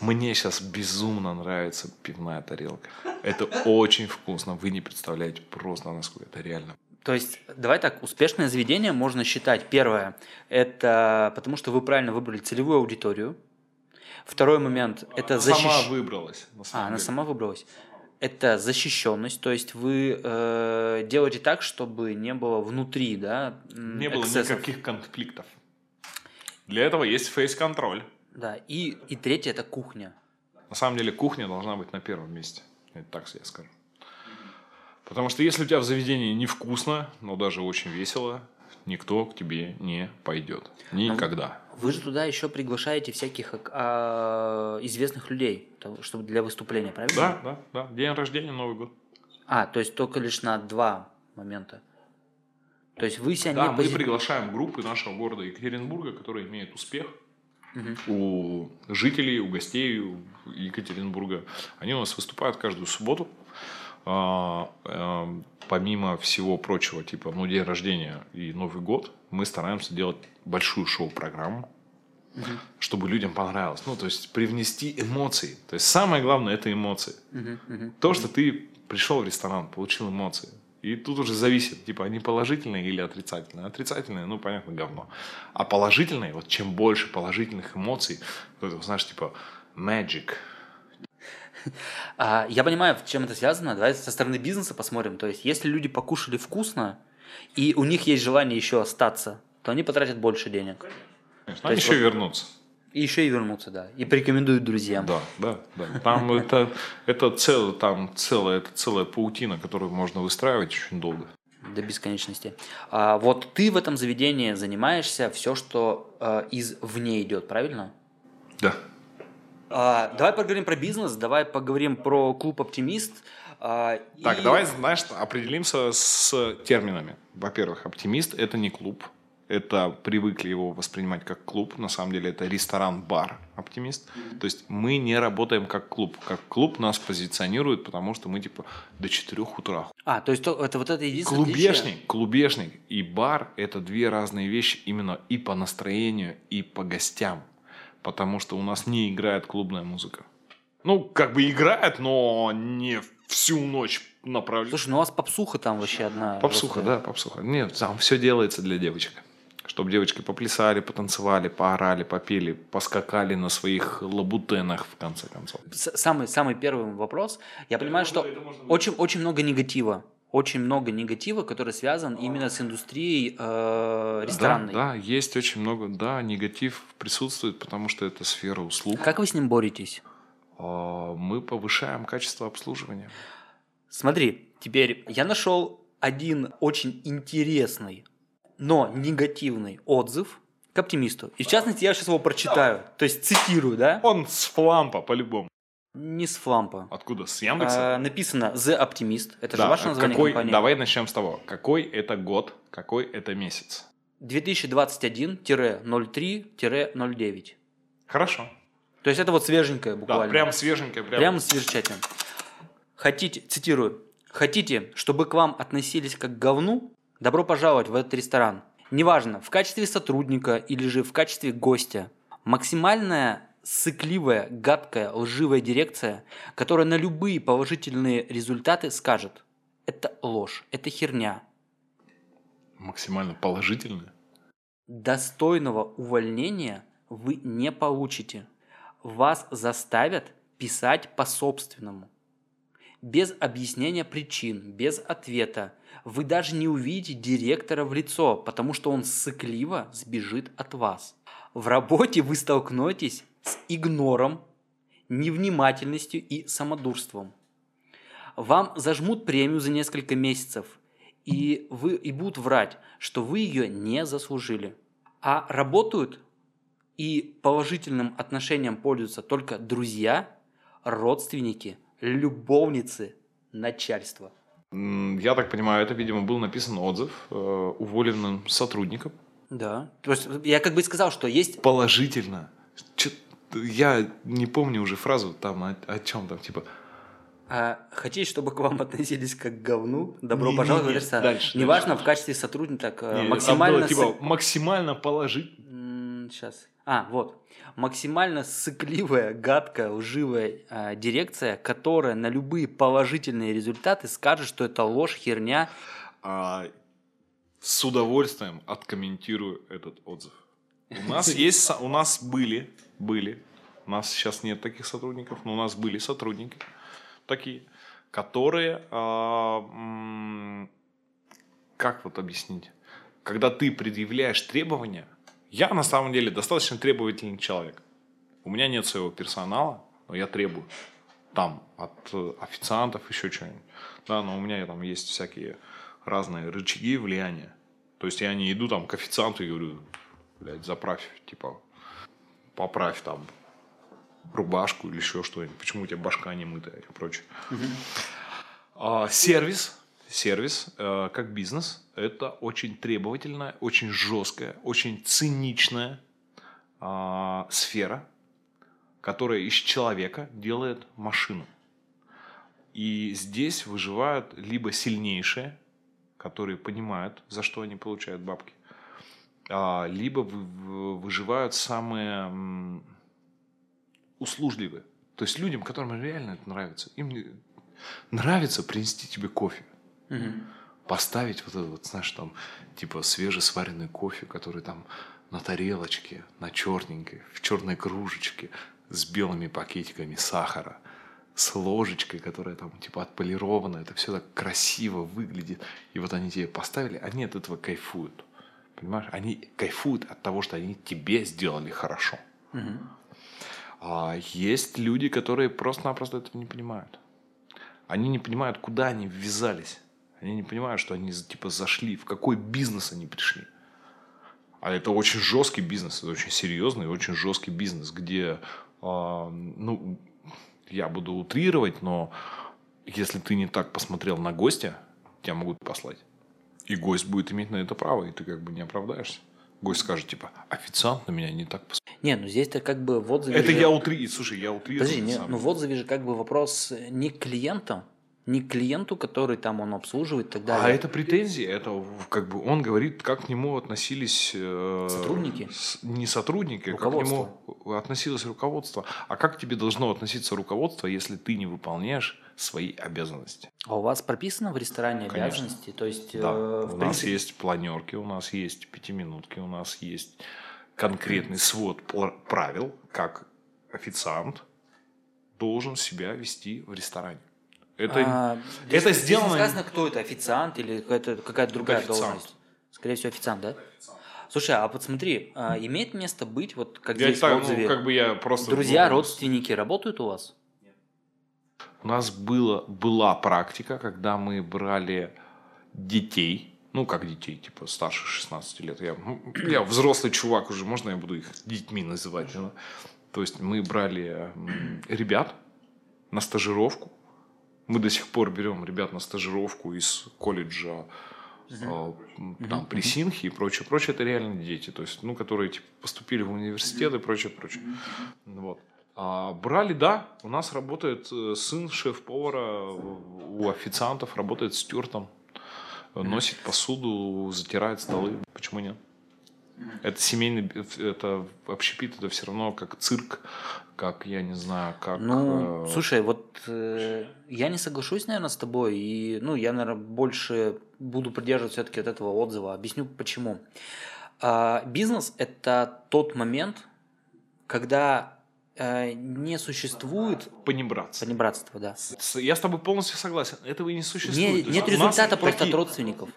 Мне сейчас безумно нравится пивная тарелка. Это очень вкусно, вы не представляете просто насколько это реально. То есть, давай так, успешное заведение можно считать, первое, это потому что вы правильно выбрали целевую аудиторию. Второй момент, это она защищ... сама выбралась. а, деле. она сама выбралась это защищенность, то есть вы э, делаете так, чтобы не было внутри, да, не было никаких конфликтов. Для этого есть фейс-контроль. Да, и, и третье это кухня. На самом деле кухня должна быть на первом месте. Это так я скажу. Потому что если у тебя в заведении невкусно, но даже очень весело, никто к тебе не пойдет. Никогда. Вы же туда еще приглашаете всяких а, известных людей, чтобы для выступления, правильно? Да, да, да. День рождения, Новый год. А, то есть только лишь на два момента. То есть вы себя да, не мы пози... приглашаем группы нашего города Екатеринбурга, которые имеют успех угу. у жителей, у гостей Екатеринбурга. Они у нас выступают каждую субботу. А, а, помимо всего прочего, типа, ну, день рождения и Новый год, мы стараемся делать большую шоу-программу, угу. чтобы людям понравилось. Ну, то есть привнести эмоции. То есть самое главное это эмоции. Угу, угу, То, что ты пришел в ресторан, получил эмоции. И тут уже зависит, типа, они положительные или отрицательные. Отрицательные, ну, понятно, говно. А положительные, вот чем больше положительных эмоций, вот, знаешь, типа, Magic. А, я понимаю, чем это связано. Давай со стороны бизнеса посмотрим. То есть, если люди покушали вкусно, и у них есть желание еще остаться, то они потратят больше денег. Конечно, они еще вот... вернутся. И еще и вернуться, да. И порекомендуют друзьям. Да, да, да. Там это, это, цел, там целая, это целая паутина, которую можно выстраивать очень долго. До бесконечности. А, вот ты в этом заведении занимаешься все, что а, из вне идет, правильно? Да. А, давай поговорим про бизнес, давай поговорим про клуб «Оптимист». А, так, и... давай, знаешь, определимся с терминами. Во-первых, «Оптимист» – это не клуб, это привыкли его воспринимать как клуб. На самом деле это ресторан-бар «Оптимист». Mm-hmm. То есть мы не работаем как клуб. Как клуб нас позиционирует, потому что мы типа до 4 утра. А, то есть это вот это единственное Клубешник, клубешник и бар – это две разные вещи именно и по настроению, и по гостям. Потому что у нас не играет клубная музыка. Ну, как бы играет, но не всю ночь направлена. Слушай, ну у вас попсуха там вообще одна. Попсуха, просто... да, попсуха. Нет, там все делается для девочек чтобы девочки поплясали, потанцевали, поорали, попели, поскакали на своих лабутенах, в конце концов. Самый, самый первый вопрос. Я понимаю, что очень, очень много негатива. Очень много негатива, который связан именно с индустрией э, ресторанной. Да, да, есть очень много, да, негатив присутствует, потому что это сфера услуг. Как вы с ним боретесь? А, мы повышаем качество обслуживания. Смотри, теперь я нашел один очень интересный но негативный отзыв к оптимисту. И в частности, я сейчас его прочитаю. То есть цитирую, да? Он с флампа, по-любому. Не с флампа. Откуда? С Яндекса? А, написано The Optimist. Это да. же ваше название какой, компании. Давай начнем с того. Какой это год, какой это месяц? 2021-03-09. Хорошо. То есть это вот свеженькое буквально. Да, прям свеженькое. Прям, прям свежачатина. Хотите, цитирую, хотите, чтобы к вам относились как к говну, Добро пожаловать в этот ресторан. Неважно, в качестве сотрудника или же в качестве гостя. Максимальная сыкливая, гадкая, лживая дирекция, которая на любые положительные результаты скажет «это ложь, это херня». Максимально положительная? Достойного увольнения вы не получите. Вас заставят писать по-собственному. Без объяснения причин, без ответа, вы даже не увидите директора в лицо, потому что он сыкливо сбежит от вас. В работе вы столкнетесь с игнором, невнимательностью и самодурством. Вам зажмут премию за несколько месяцев, и, вы, и будут врать, что вы ее не заслужили. А работают и положительным отношением пользуются только друзья, родственники, любовницы, начальство. Я так понимаю, это, видимо, был написан отзыв э, уволенным сотрудникам. Да. То есть я как бы сказал, что есть... Положительно. Чё, я не помню уже фразу там о, о чем там, типа... А, хотите, чтобы к вам относились как к говну? Добро не, пожаловать не, не, в ресторан. Дальше, Неважно, дальше. в качестве сотрудника, э, не, максимально... Было, типа, максимально положить. Сейчас. А, вот максимально сыкливая, гадкая, лживая э, дирекция, которая на любые положительные результаты скажет, что это ложь, херня. А, с удовольствием откомментирую этот отзыв. У нас есть, у нас были, были, у нас сейчас нет таких сотрудников, но у нас были сотрудники такие, которые, а, как вот объяснить, когда ты предъявляешь требования, я на самом деле достаточно требовательный человек. У меня нет своего персонала, но я требую. Там от э, официантов еще что-нибудь. Да, но у меня там есть всякие разные рычаги влияния. То есть я не иду там к официанту и говорю, блядь, заправь, типа, поправь там рубашку или еще что-нибудь. Почему у тебя башка не мытая и прочее. Угу. А, сервис сервис э, как бизнес – это очень требовательная, очень жесткая, очень циничная э, сфера, которая из человека делает машину. И здесь выживают либо сильнейшие, которые понимают, за что они получают бабки, а, либо выживают самые услужливые. То есть людям, которым реально это нравится. Им нравится принести тебе кофе. Угу. Поставить вот этот, вот, знаешь, там, типа свежесваренный кофе, который там на тарелочке, на черненькой, в черной кружечке, с белыми пакетиками сахара, с ложечкой, которая там типа отполирована, это все так красиво выглядит. И вот они тебе поставили, они от этого кайфуют. Понимаешь? Они кайфуют от того, что они тебе сделали хорошо. А есть люди, которые просто-напросто этого не понимают. Они не понимают, куда они ввязались. Они не понимают, что они типа зашли, в какой бизнес они пришли. А это очень жесткий бизнес, это очень серьезный, очень жесткий бизнес, где, э, ну, я буду утрировать, но если ты не так посмотрел на гостя, тебя могут послать. И гость будет иметь на это право, и ты как бы не оправдаешься. Гость скажет, типа, официант на меня не так посмотрел. Не, ну здесь-то как бы в отзыве... Это же- я утрирую, слушай, я утрирую. Подожди, не, ну в отзыве же как бы вопрос не к клиентам, не к клиенту, который там он обслуживает и так далее. А это претензии, это как бы он говорит, как к нему относились э, Сотрудники? с- не сотрудники, как к нему относилось руководство. А как к тебе должно относиться руководство, если ты не выполняешь свои обязанности? А у вас прописано в ресторане Конечно. обязанности? То есть, Да, э, у в нас принципе, есть планерки, у нас есть пятиминутки, у нас есть конкретный свод правил, как официант должен себя вести в ресторане. Это а, здесь- это здесь не сделано- сказано, кто это, официант или какая-то, какая-то другая официант. должность? Скорее всего, официант, да? Слушай, а вот смотри, а, имеет место быть, вот как я здесь так, в ну, отзыве, как бы я просто друзья, ну, родственники работают у вас? У нас было, была практика, когда мы брали детей, ну, как детей, типа старше 16 лет. Я, ну, я взрослый чувак уже, можно я буду их детьми называть? да? То есть мы брали ребят на стажировку. Мы до сих пор берем ребят на стажировку из колледжа м, там, при Синхе и прочее, прочее, это реально дети, то есть, ну, которые типа, поступили в университет и прочее, прочее. Вот. А брали, да, у нас работает э, сын шеф-повара, у официантов работает стюартом, носит посуду, затирает столы, почему нет? Это семейный, это общепит, это все равно как цирк, как, я не знаю, как... Ну, э, слушай, вот э, я не соглашусь, наверное, с тобой, и, ну, я, наверное, больше буду придерживаться все-таки от этого отзыва. Объясню почему. А, бизнес – это тот момент, когда э, не существует понебратство. понебратства, да. Я с тобой полностью согласен. Этого и не существует. Не- нет результата просто от родственников.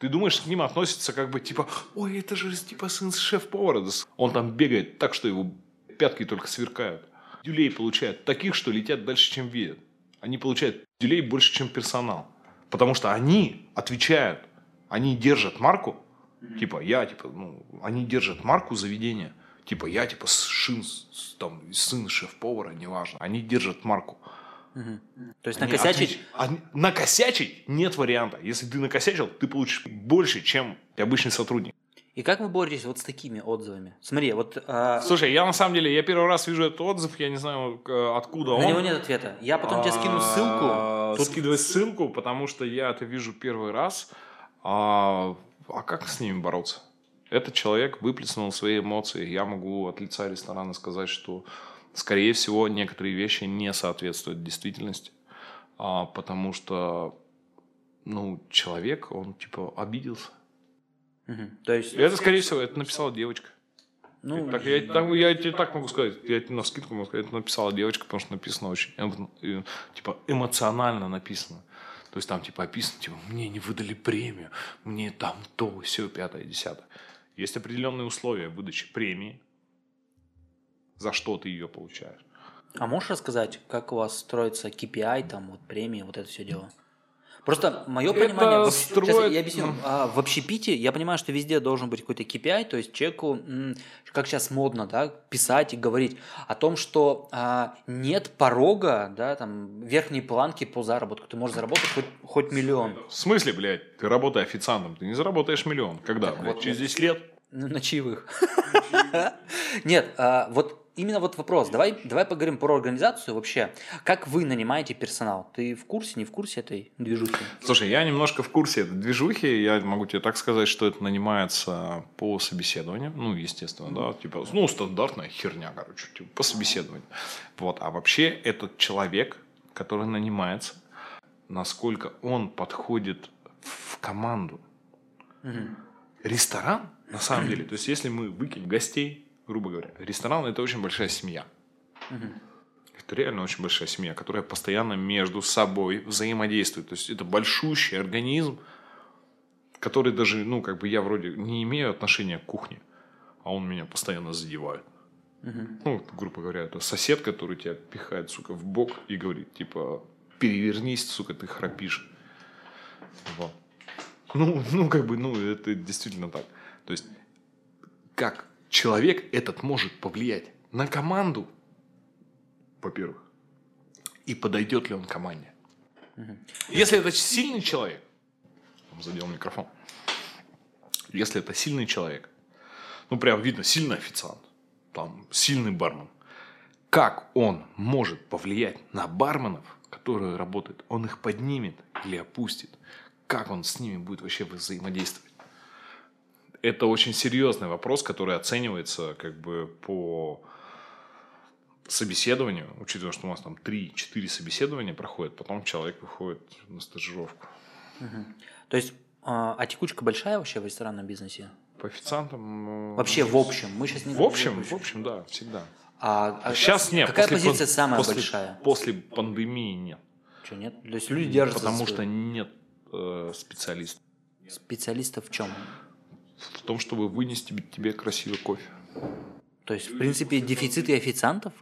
Ты думаешь, к ним относятся как бы типа, ой, это же типа сын шеф-повара. Он там бегает так, что его пятки только сверкают. Дюлей получают таких, что летят дальше, чем видят. Они получают дюлей больше, чем персонал. Потому что они отвечают, они держат марку, типа я, типа, ну, они держат марку заведения. Типа я, типа, с- там, сын шеф-повара, неважно. Они держат марку. Мгм. То есть Они накосячить... отвеч- они- накосячить нет варианта. Если ты накосячил, ты получишь больше, чем обычный сотрудник. И как вы боретесь вот с такими отзывами? Смотри, вот а, Слушай, я на самом деле, я первый раз вижу этот отзыв, я не знаю, откуда на он. него нет ответа. Я потом тебе скину ссылку. А, Тут- Скидывай ссылку, потому что я это вижу первый раз. А, а как с ними бороться? Этот человек выплеснул свои эмоции. Я могу от лица ресторана сказать, что, скорее всего, некоторые вещи не соответствуют действительности. А, потому что, ну, человек, он, типа, обиделся. Мгм. То есть, это, скорее всего, это написала девочка. ну, Так, я, так- я тебе так могу сказать, я тебе на скидку могу сказать, это написала девочка, потому что написано очень, эм- типа, эмоционально написано. То есть там, типа, описано, типа, мне не выдали премию, мне там то, все, пятое, десятое. Есть определенные условия выдачи премии, за что ты ее получаешь. А можешь рассказать, как у вас строится KPI, там, вот премии, вот это все дело? Просто мое Это понимание, общ- сейчас строит- я объясню, А, в общепите я понимаю, что везде должен быть какой-то KPI, то есть человеку, как сейчас модно, да, писать и говорить о том, что а, нет порога, да, там, верхней планки по заработку, ты можешь заработать хоть, хоть миллион. В смысле, блядь, ты работай официантом, ты не заработаешь миллион. Когда, Так блядь, вот, через нет. 10 лет? Ну, на чаевых. Нет, а, вот именно вот вопрос. Давай, давай поговорим про организацию вообще. Как вы нанимаете персонал? Ты в курсе, не в курсе этой движухи? Слушай, я немножко в курсе этой движухи. Я могу тебе так сказать, что это нанимается по собеседованию. Ну, естественно, да. Типа, ну, стандартная херня, короче, типа, по собеседованию. Вот. А вообще этот человек, который нанимается, насколько он подходит в команду. Ресторан, на самом деле, то есть если мы выкинем гостей, грубо говоря, ресторан это очень большая семья. Это реально очень большая семья, которая постоянно между собой взаимодействует. То есть это большущий организм, который даже, ну, как бы я вроде не имею отношения к кухне, а он меня постоянно задевает. Ну, грубо говоря, это сосед, который тебя пихает, сука, в бок и говорит, типа, перевернись, сука, ты храпишь. Вот. Ну, ну, как бы, ну, это действительно так. То есть, как человек этот может повлиять на команду, во-первых, и подойдет ли он команде. Если это сильный человек, задел микрофон, если это сильный человек, ну, прям видно, сильный официант, там, сильный бармен, как он может повлиять на барменов, которые работают? Он их поднимет или опустит? Как он с ними будет вообще взаимодействовать? Это очень серьезный вопрос, который оценивается как бы по собеседованию, учитывая, что у нас там 3-4 собеседования проходят, потом человек выходит на стажировку. Угу. То есть, а, а текучка большая вообще в ресторанном бизнесе? По официантам... Э, вообще в общем? Мы сейчас не В общем, в общем, да, всегда. А, а сейчас нет. Какая после, позиция самая после, большая? После пандемии нет. Что, нет? То есть люди держатся Потому что нет э, специалистов. Специалистов в чем? В том, чтобы вынести тебе красивый кофе. То есть, в принципе, дефицит и официантов?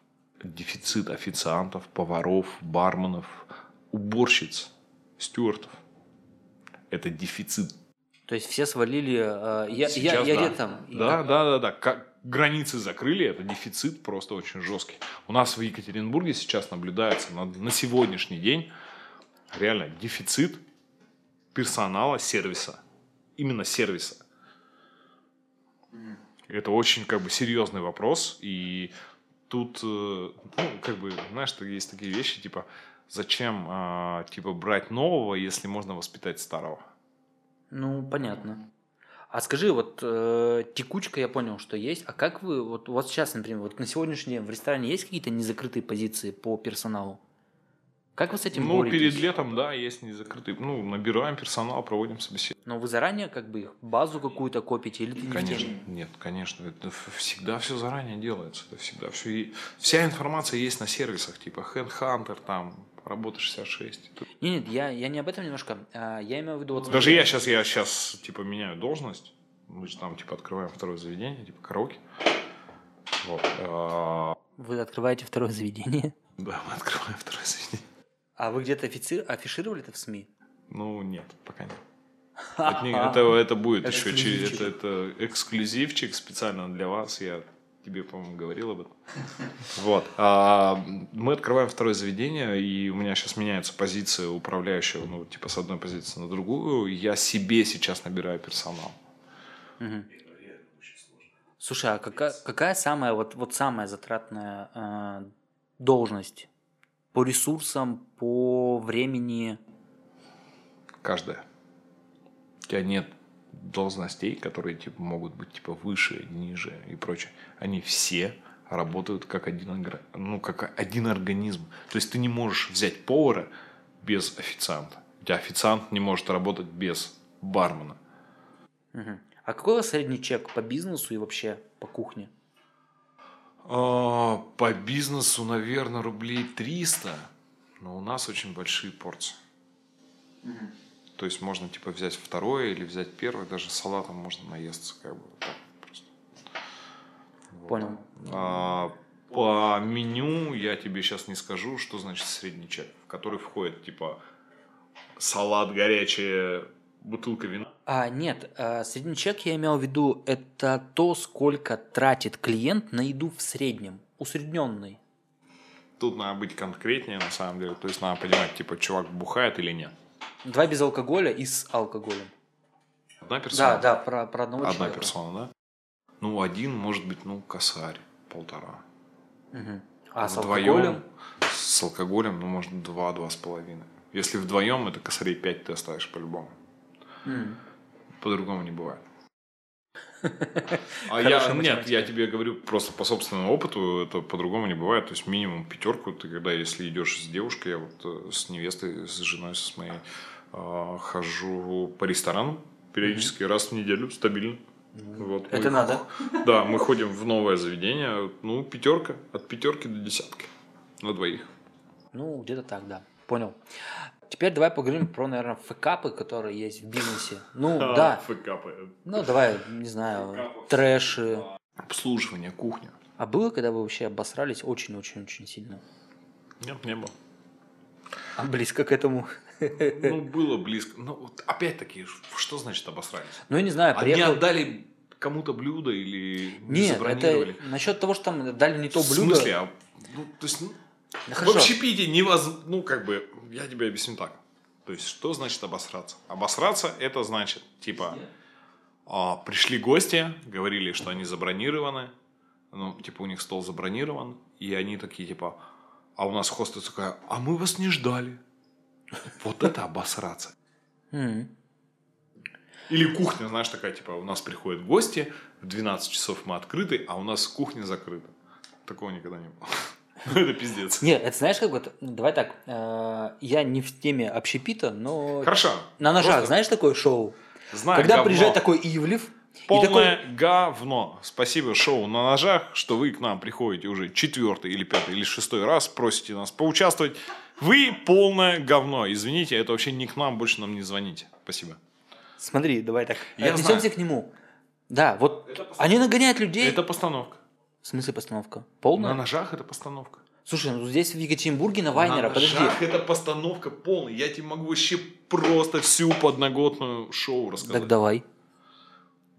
Дефицит официантов, поваров, барменов, уборщиц, стюартов. Это дефицит. То есть все свалили. Э, я, Сейчас, я, я да. летом. Да, да, да, да. Как границы закрыли, это дефицит просто очень жесткий. У нас в Екатеринбурге сейчас наблюдается на, на сегодняшний день реально дефицит персонала сервиса. Именно сервиса. Это очень как бы серьезный вопрос. И тут, э, ну, как бы, знаешь, есть такие вещи, типа, зачем, а, типа, брать нового, если можно воспитать старого? Ну, понятно. А скажи, вот э, текучка, я понял, что есть. А как вы, вот, вот сейчас, например, вот на сегодняшний день в ресторане есть какие-то незакрытые позиции по персоналу? Как вы с этим Ну, боретесь? перед летом, да, есть незакрытые. Ну, набираем персонал, проводим собеседование. Но вы заранее как бы их базу какую-то копите или ты не Конечно, теме? нет, конечно, это всегда все заранее делается, это всегда все. Вся информация есть на сервисах, типа Headhunter, там, работа 66. Нет, нет, я, я не об этом немножко, а я имею в виду... Вот, Даже я сейчас, я сейчас, типа, меняю должность, мы же там, типа, открываем второе заведение, типа, караоке. Вот. а, Вы открываете второе заведение? Да, мы открываем второе заведение. А вы где-то афишировали это в СМИ? Ну, нет, пока нет. Это, не- это, это будет еще через это, это эксклюзивчик специально для вас. Я тебе, по-моему, говорил об этом. Вот. А, мы открываем второе заведение, и у меня сейчас меняется позиция управляющего, ну, типа, с одной позиции на другую. Я себе сейчас набираю персонал. Слушай, а какая, какая самая, вот, вот самая затратная э, должность по ресурсам, по времени? Каждая. У тебя нет должностей, которые типа, могут быть типа выше, ниже и прочее. Они все работают как один, ну, как один организм. То есть ты не можешь взять повара без официанта. У тебя официант не может работать без бармена. Мгм. А какой у вас средний чек по бизнесу и вообще по кухне? А, По бизнесу, наверное, рублей 300, но у нас очень большие порции. То есть можно типа взять второе или взять первое, даже салатом можно наесться, как бы вот так просто. Вот. Понял. А, по меню я тебе сейчас не скажу, что значит средний чек, в который входит типа салат горячая, бутылка вина. А, нет, а, средний чек я имел в виду, это то, сколько тратит клиент на еду в среднем, усредненный. Тут надо быть конкретнее на самом деле, то есть надо понимать, типа чувак бухает или нет. Два без алкоголя и с алкоголем. Одна персона. Да, да, про, про одного Одна человека. персона, да? Ну, один может быть, ну, косарь, полтора. Мгм. А с Вдвоем алкоголем? С алкоголем, ну, может, два, два с половиной. Если вдвоем, это косарей пять ты оставишь по-любому. М. По-другому не бывает. А я, нет, математика. я тебе говорю просто по собственному опыту, это по-другому не бывает. То есть минимум пятерку ты, когда если идешь с девушкой, я вот э, с невестой, с женой, с моей, э, хожу по ресторанам периодически раз в неделю, стабильно. Вот Это мы- надо. Да, мы ходим в новое заведение. Ну, пятерка. От пятерки до десятки. На двоих. Ну, где-то так, да. Понял. Теперь давай поговорим про, наверное, фэкапы, которые есть в бизнесе. Ну, да. Фэкапы. Ну, давай, не знаю, Фэкапов. трэши. Обслуживание, кухня. А было, когда вы вообще обосрались очень-очень-очень сильно? Нет, не было. А близко к этому? Ну, было близко. Ну, вот опять-таки, что значит обосрались? Ну, я не знаю, Они приехал... отдали кому-то блюдо или не Нет, забронировали? это насчет того, что там дали не то В блюдо. смысле? А, ну, то есть, ну, Да в общепите невозможно... Ну, как бы, я тебе объясню так. То есть, что значит обосраться? Обосраться – это значит, типа, а, пришли гости, говорили, что они забронированы, ну, типа, у них стол забронирован, и они такие, типа, а у нас хостес такая, а мы вас не ждали. Вот это обосраться. Или кухня, знаешь, такая, типа, у нас приходят гости, в 12 часов мы открыты, а у нас кухня закрыта. Такого никогда не было. Ну, это пиздец. Нет, это знаешь, как вот, давай так, э, я не в теме общепита, но Хорошо. на ножах, Просто знаешь, такое шоу? знаю, Когда говно. приезжает такой Ивлев, Полное такой, говно. Спасибо шоу на ножах, что вы к нам приходите уже четвертый или пятый или шестой раз, просите нас поучаствовать. Вы полное говно. Извините, это вообще не к нам, больше нам не звоните. Спасибо. смотри, давай так, Я отнесемся знаю. к нему. Да, вот они нагоняют людей. Это постановка. В смысле постановка? На Полная? ножах это постановка. Слушай, ну здесь в Екатеринбурге на Вайнера, на подожди. ножах это постановка полная. Я тебе могу вообще просто всю подноготную шоу рассказать. Так давай.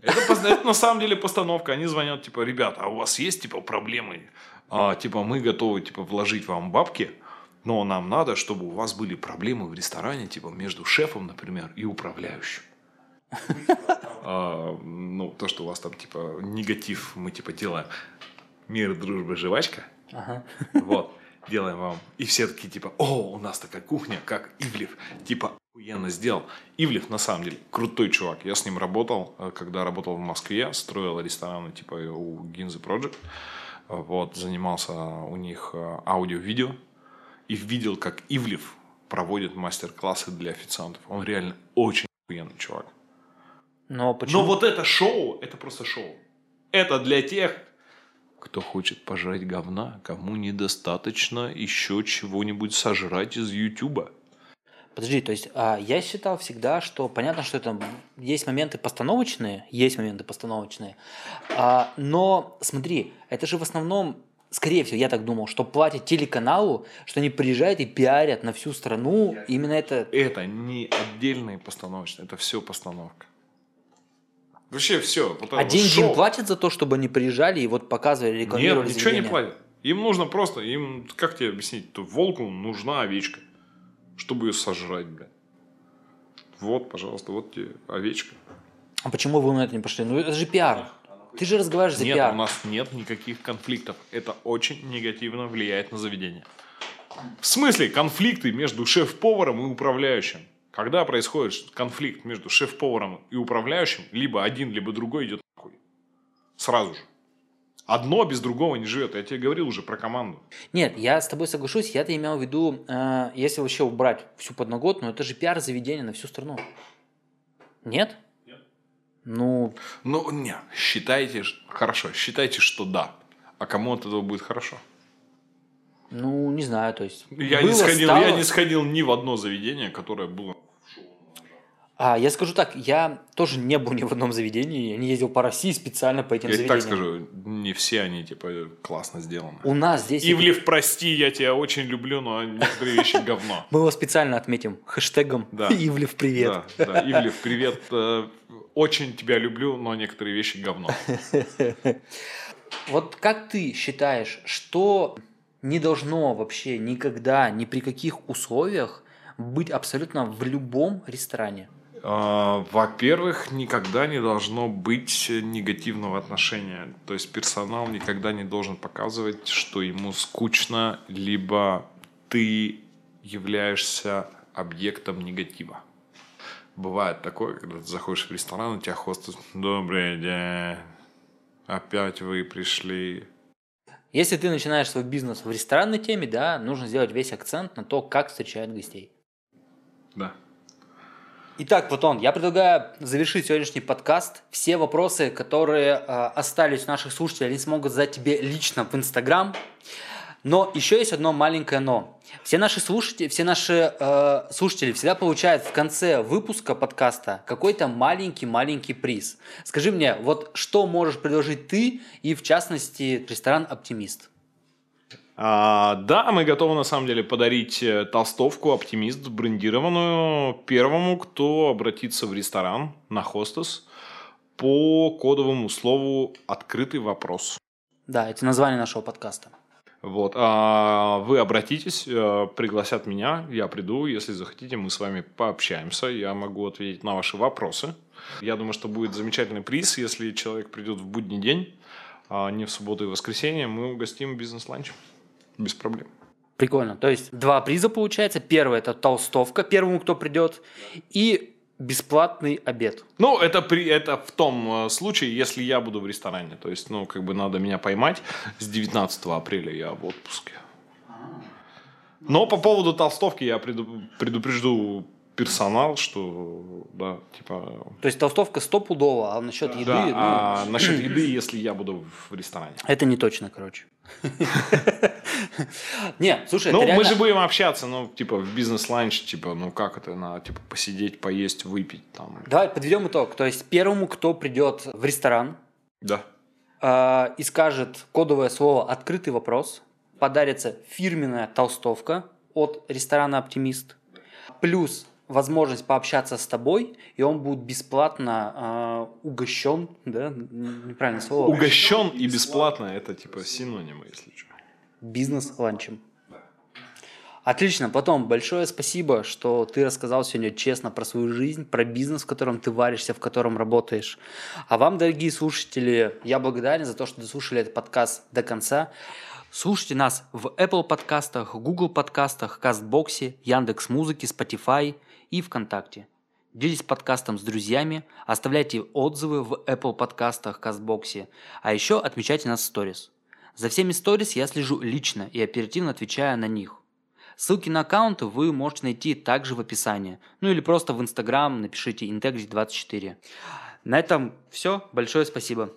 Это, это на самом деле постановка. Они звонят, типа, ребята, а у вас есть, типа, проблемы? А, типа, мы готовы, типа, вложить вам бабки, но нам надо, чтобы у вас были проблемы в ресторане, типа, между шефом, например, и управляющим. А, Ну, то, что у вас там, типа, негатив, мы, типа, делаем мир, дружба, жвачка. Ага. Вот, делаем вам. И все такие, типа, о, у нас такая кухня, как Ивлев. Типа, охуенно сделал. Ивлев, на самом деле, крутой чувак. Я с ним работал, э, когда работал в Москве, строил рестораны, типа, у Гинзы Project. Вот, занимался у них э, аудио-видео. И видел, как Ивлев проводит мастер-классы для официантов. Он реально очень охуенный чувак. Но почему? Но вот это шоу, это просто шоу. Это для тех, кто хочет пожрать говна, кому недостаточно еще чего-нибудь сожрать из Ютуба. Подожди, то есть а, я считал всегда, что понятно, что это есть моменты постановочные, есть моменты постановочные, а, но смотри, это же в основном, скорее всего, я так думал, что платят телеканалу, что они приезжают и пиарят на всю страну, именно это... Это не отдельные постановочные, это все постановка. Вообще все. Вот А деньги им платят за то, чтобы они приезжали и вот показывали, рекламировали Нет, ничего не платят. Им нужно просто, им, как тебе объяснить, то волку нужна овечка, чтобы ее сожрать, блядь. Вот, пожалуйста, вот тебе овечка. А почему вы на это не пошли? Ну это же пиар. Ты же разговариваешь за Нет, пиар. у нас нет никаких конфликтов. Это очень негативно влияет на заведение. В смысле конфликты между шеф-поваром и управляющим? Когда происходит конфликт между шеф-поваром и управляющим, либо один, либо другой идет нахуй. Сразу же. Одно без другого не живет. Я тебе говорил уже про команду. Нет, я с тобой соглашусь, я-то имел в виду, э, если вообще убрать всю подноготную, это же пиар заведения на всю страну. Нет? Нет. Ну, Ну, не, считайте, хорошо, считайте, что да. А кому от этого будет хорошо? Ну, не знаю, то есть... Я, было, не сходил, стало. я не сходил ни в одно заведение, которое было А, я скажу так, я тоже не был ни в одном заведении, я не ездил по России специально по этим Я заведениям. так скажу, не все они, типа, классно сделаны. У нас здесь... Ивлев, прости, я тебя очень люблю, но некоторые вещи говно. Мы его специально отметим хэштегом Да. Ивлев привет. Да, да, Ивлев, привет. Э, Очень тебя люблю, но некоторые вещи говно. Вот как ты считаешь, что не должно вообще никогда, ни при каких условиях быть абсолютно в любом ресторане? А, Во-первых, никогда не должно быть негативного отношения. То есть персонал никогда не должен показывать, что ему скучно, либо ты являешься объектом негатива. Бывает такое, когда ты заходишь в ресторан, у тебя хостес «Добрый день, опять вы пришли». Если ты начинаешь свой бизнес в ресторанной теме, да, нужно сделать весь акцент на то, как встречают гостей. Да. Итак, вот он. Я предлагаю завершить сегодняшний подкаст. Все вопросы, которые э, остались у наших слушателей, они смогут задать тебе лично в Инстаграм. Но еще есть одно маленькое но. Все наши слушатели, все наши э, слушатели всегда получают в конце выпуска подкаста какой-то маленький-маленький приз. Скажи мне, вот что можешь предложить ты и, в частности, ресторан «Оптимист»? А, да, мы готовы на самом деле подарить э, толстовку «Оптимист» брендированную первому, кто обратится в ресторан на хостес по кодовому слову «Открытый вопрос». Да, это название нашего подкаста. Вот, а вы обратитесь, э, пригласят меня, я приду, если захотите, мы с вами пообщаемся, я могу ответить на ваши вопросы. Я думаю, что будет замечательный приз, если человек придет в будний день, а не в субботу и воскресенье, мы угостим бизнес-ланч без проблем. Прикольно. То есть два приза получается. Первый это толстовка первому, кто придет, и бесплатный обед. Ну, это, при, это в том э, случае, если я буду в ресторане. То есть, ну, как бы надо меня поймать. С 19 апреля я в отпуске. Но по поводу толстовки я преду, предупрежду персонал, что, да, типа... То есть толстовка стопудово, а насчет еды... Да, ну, а насчет еды, если я буду в ресторане. Это не точно, короче. Не, слушай, Ну, мы же будем общаться, ну, типа, в бизнес-ланч, типа, ну, как это, надо, типа, посидеть, поесть, выпить, там. Давай подведем итог. То есть первому, кто придет в ресторан Да. э, и скажет кодовое слово «открытый вопрос», подарится фирменная толстовка от ресторана «Оптимист», плюс возможность пообщаться с тобой, и он будет бесплатно э, угощен, да, неправильное слово, Угощен и бесплатно, это, типа, синонимы, если что. Бизнес-ланчем. Отлично. Потом большое спасибо, что ты рассказал сегодня честно про свою жизнь, про бизнес, в котором ты варишься, в котором работаешь. А вам, дорогие слушатели, я благодарен за то, что дослушали этот подкаст до конца. Слушайте нас в Apple подкастах, Google подкастах, Кастбоксе, Яндекс Музыке, Spotify и ВКонтакте. Делитесь подкастом с друзьями, оставляйте отзывы в Apple подкастах, Кастбоксе, а еще отмечайте нас в сторис. За всеми сторис я слежу лично и оперативно отвечаю на них. Ссылки на аккаунты вы можете найти также в описании. Ну или просто в Инстаграм напишите integrity24. На этом все. Большое спасибо.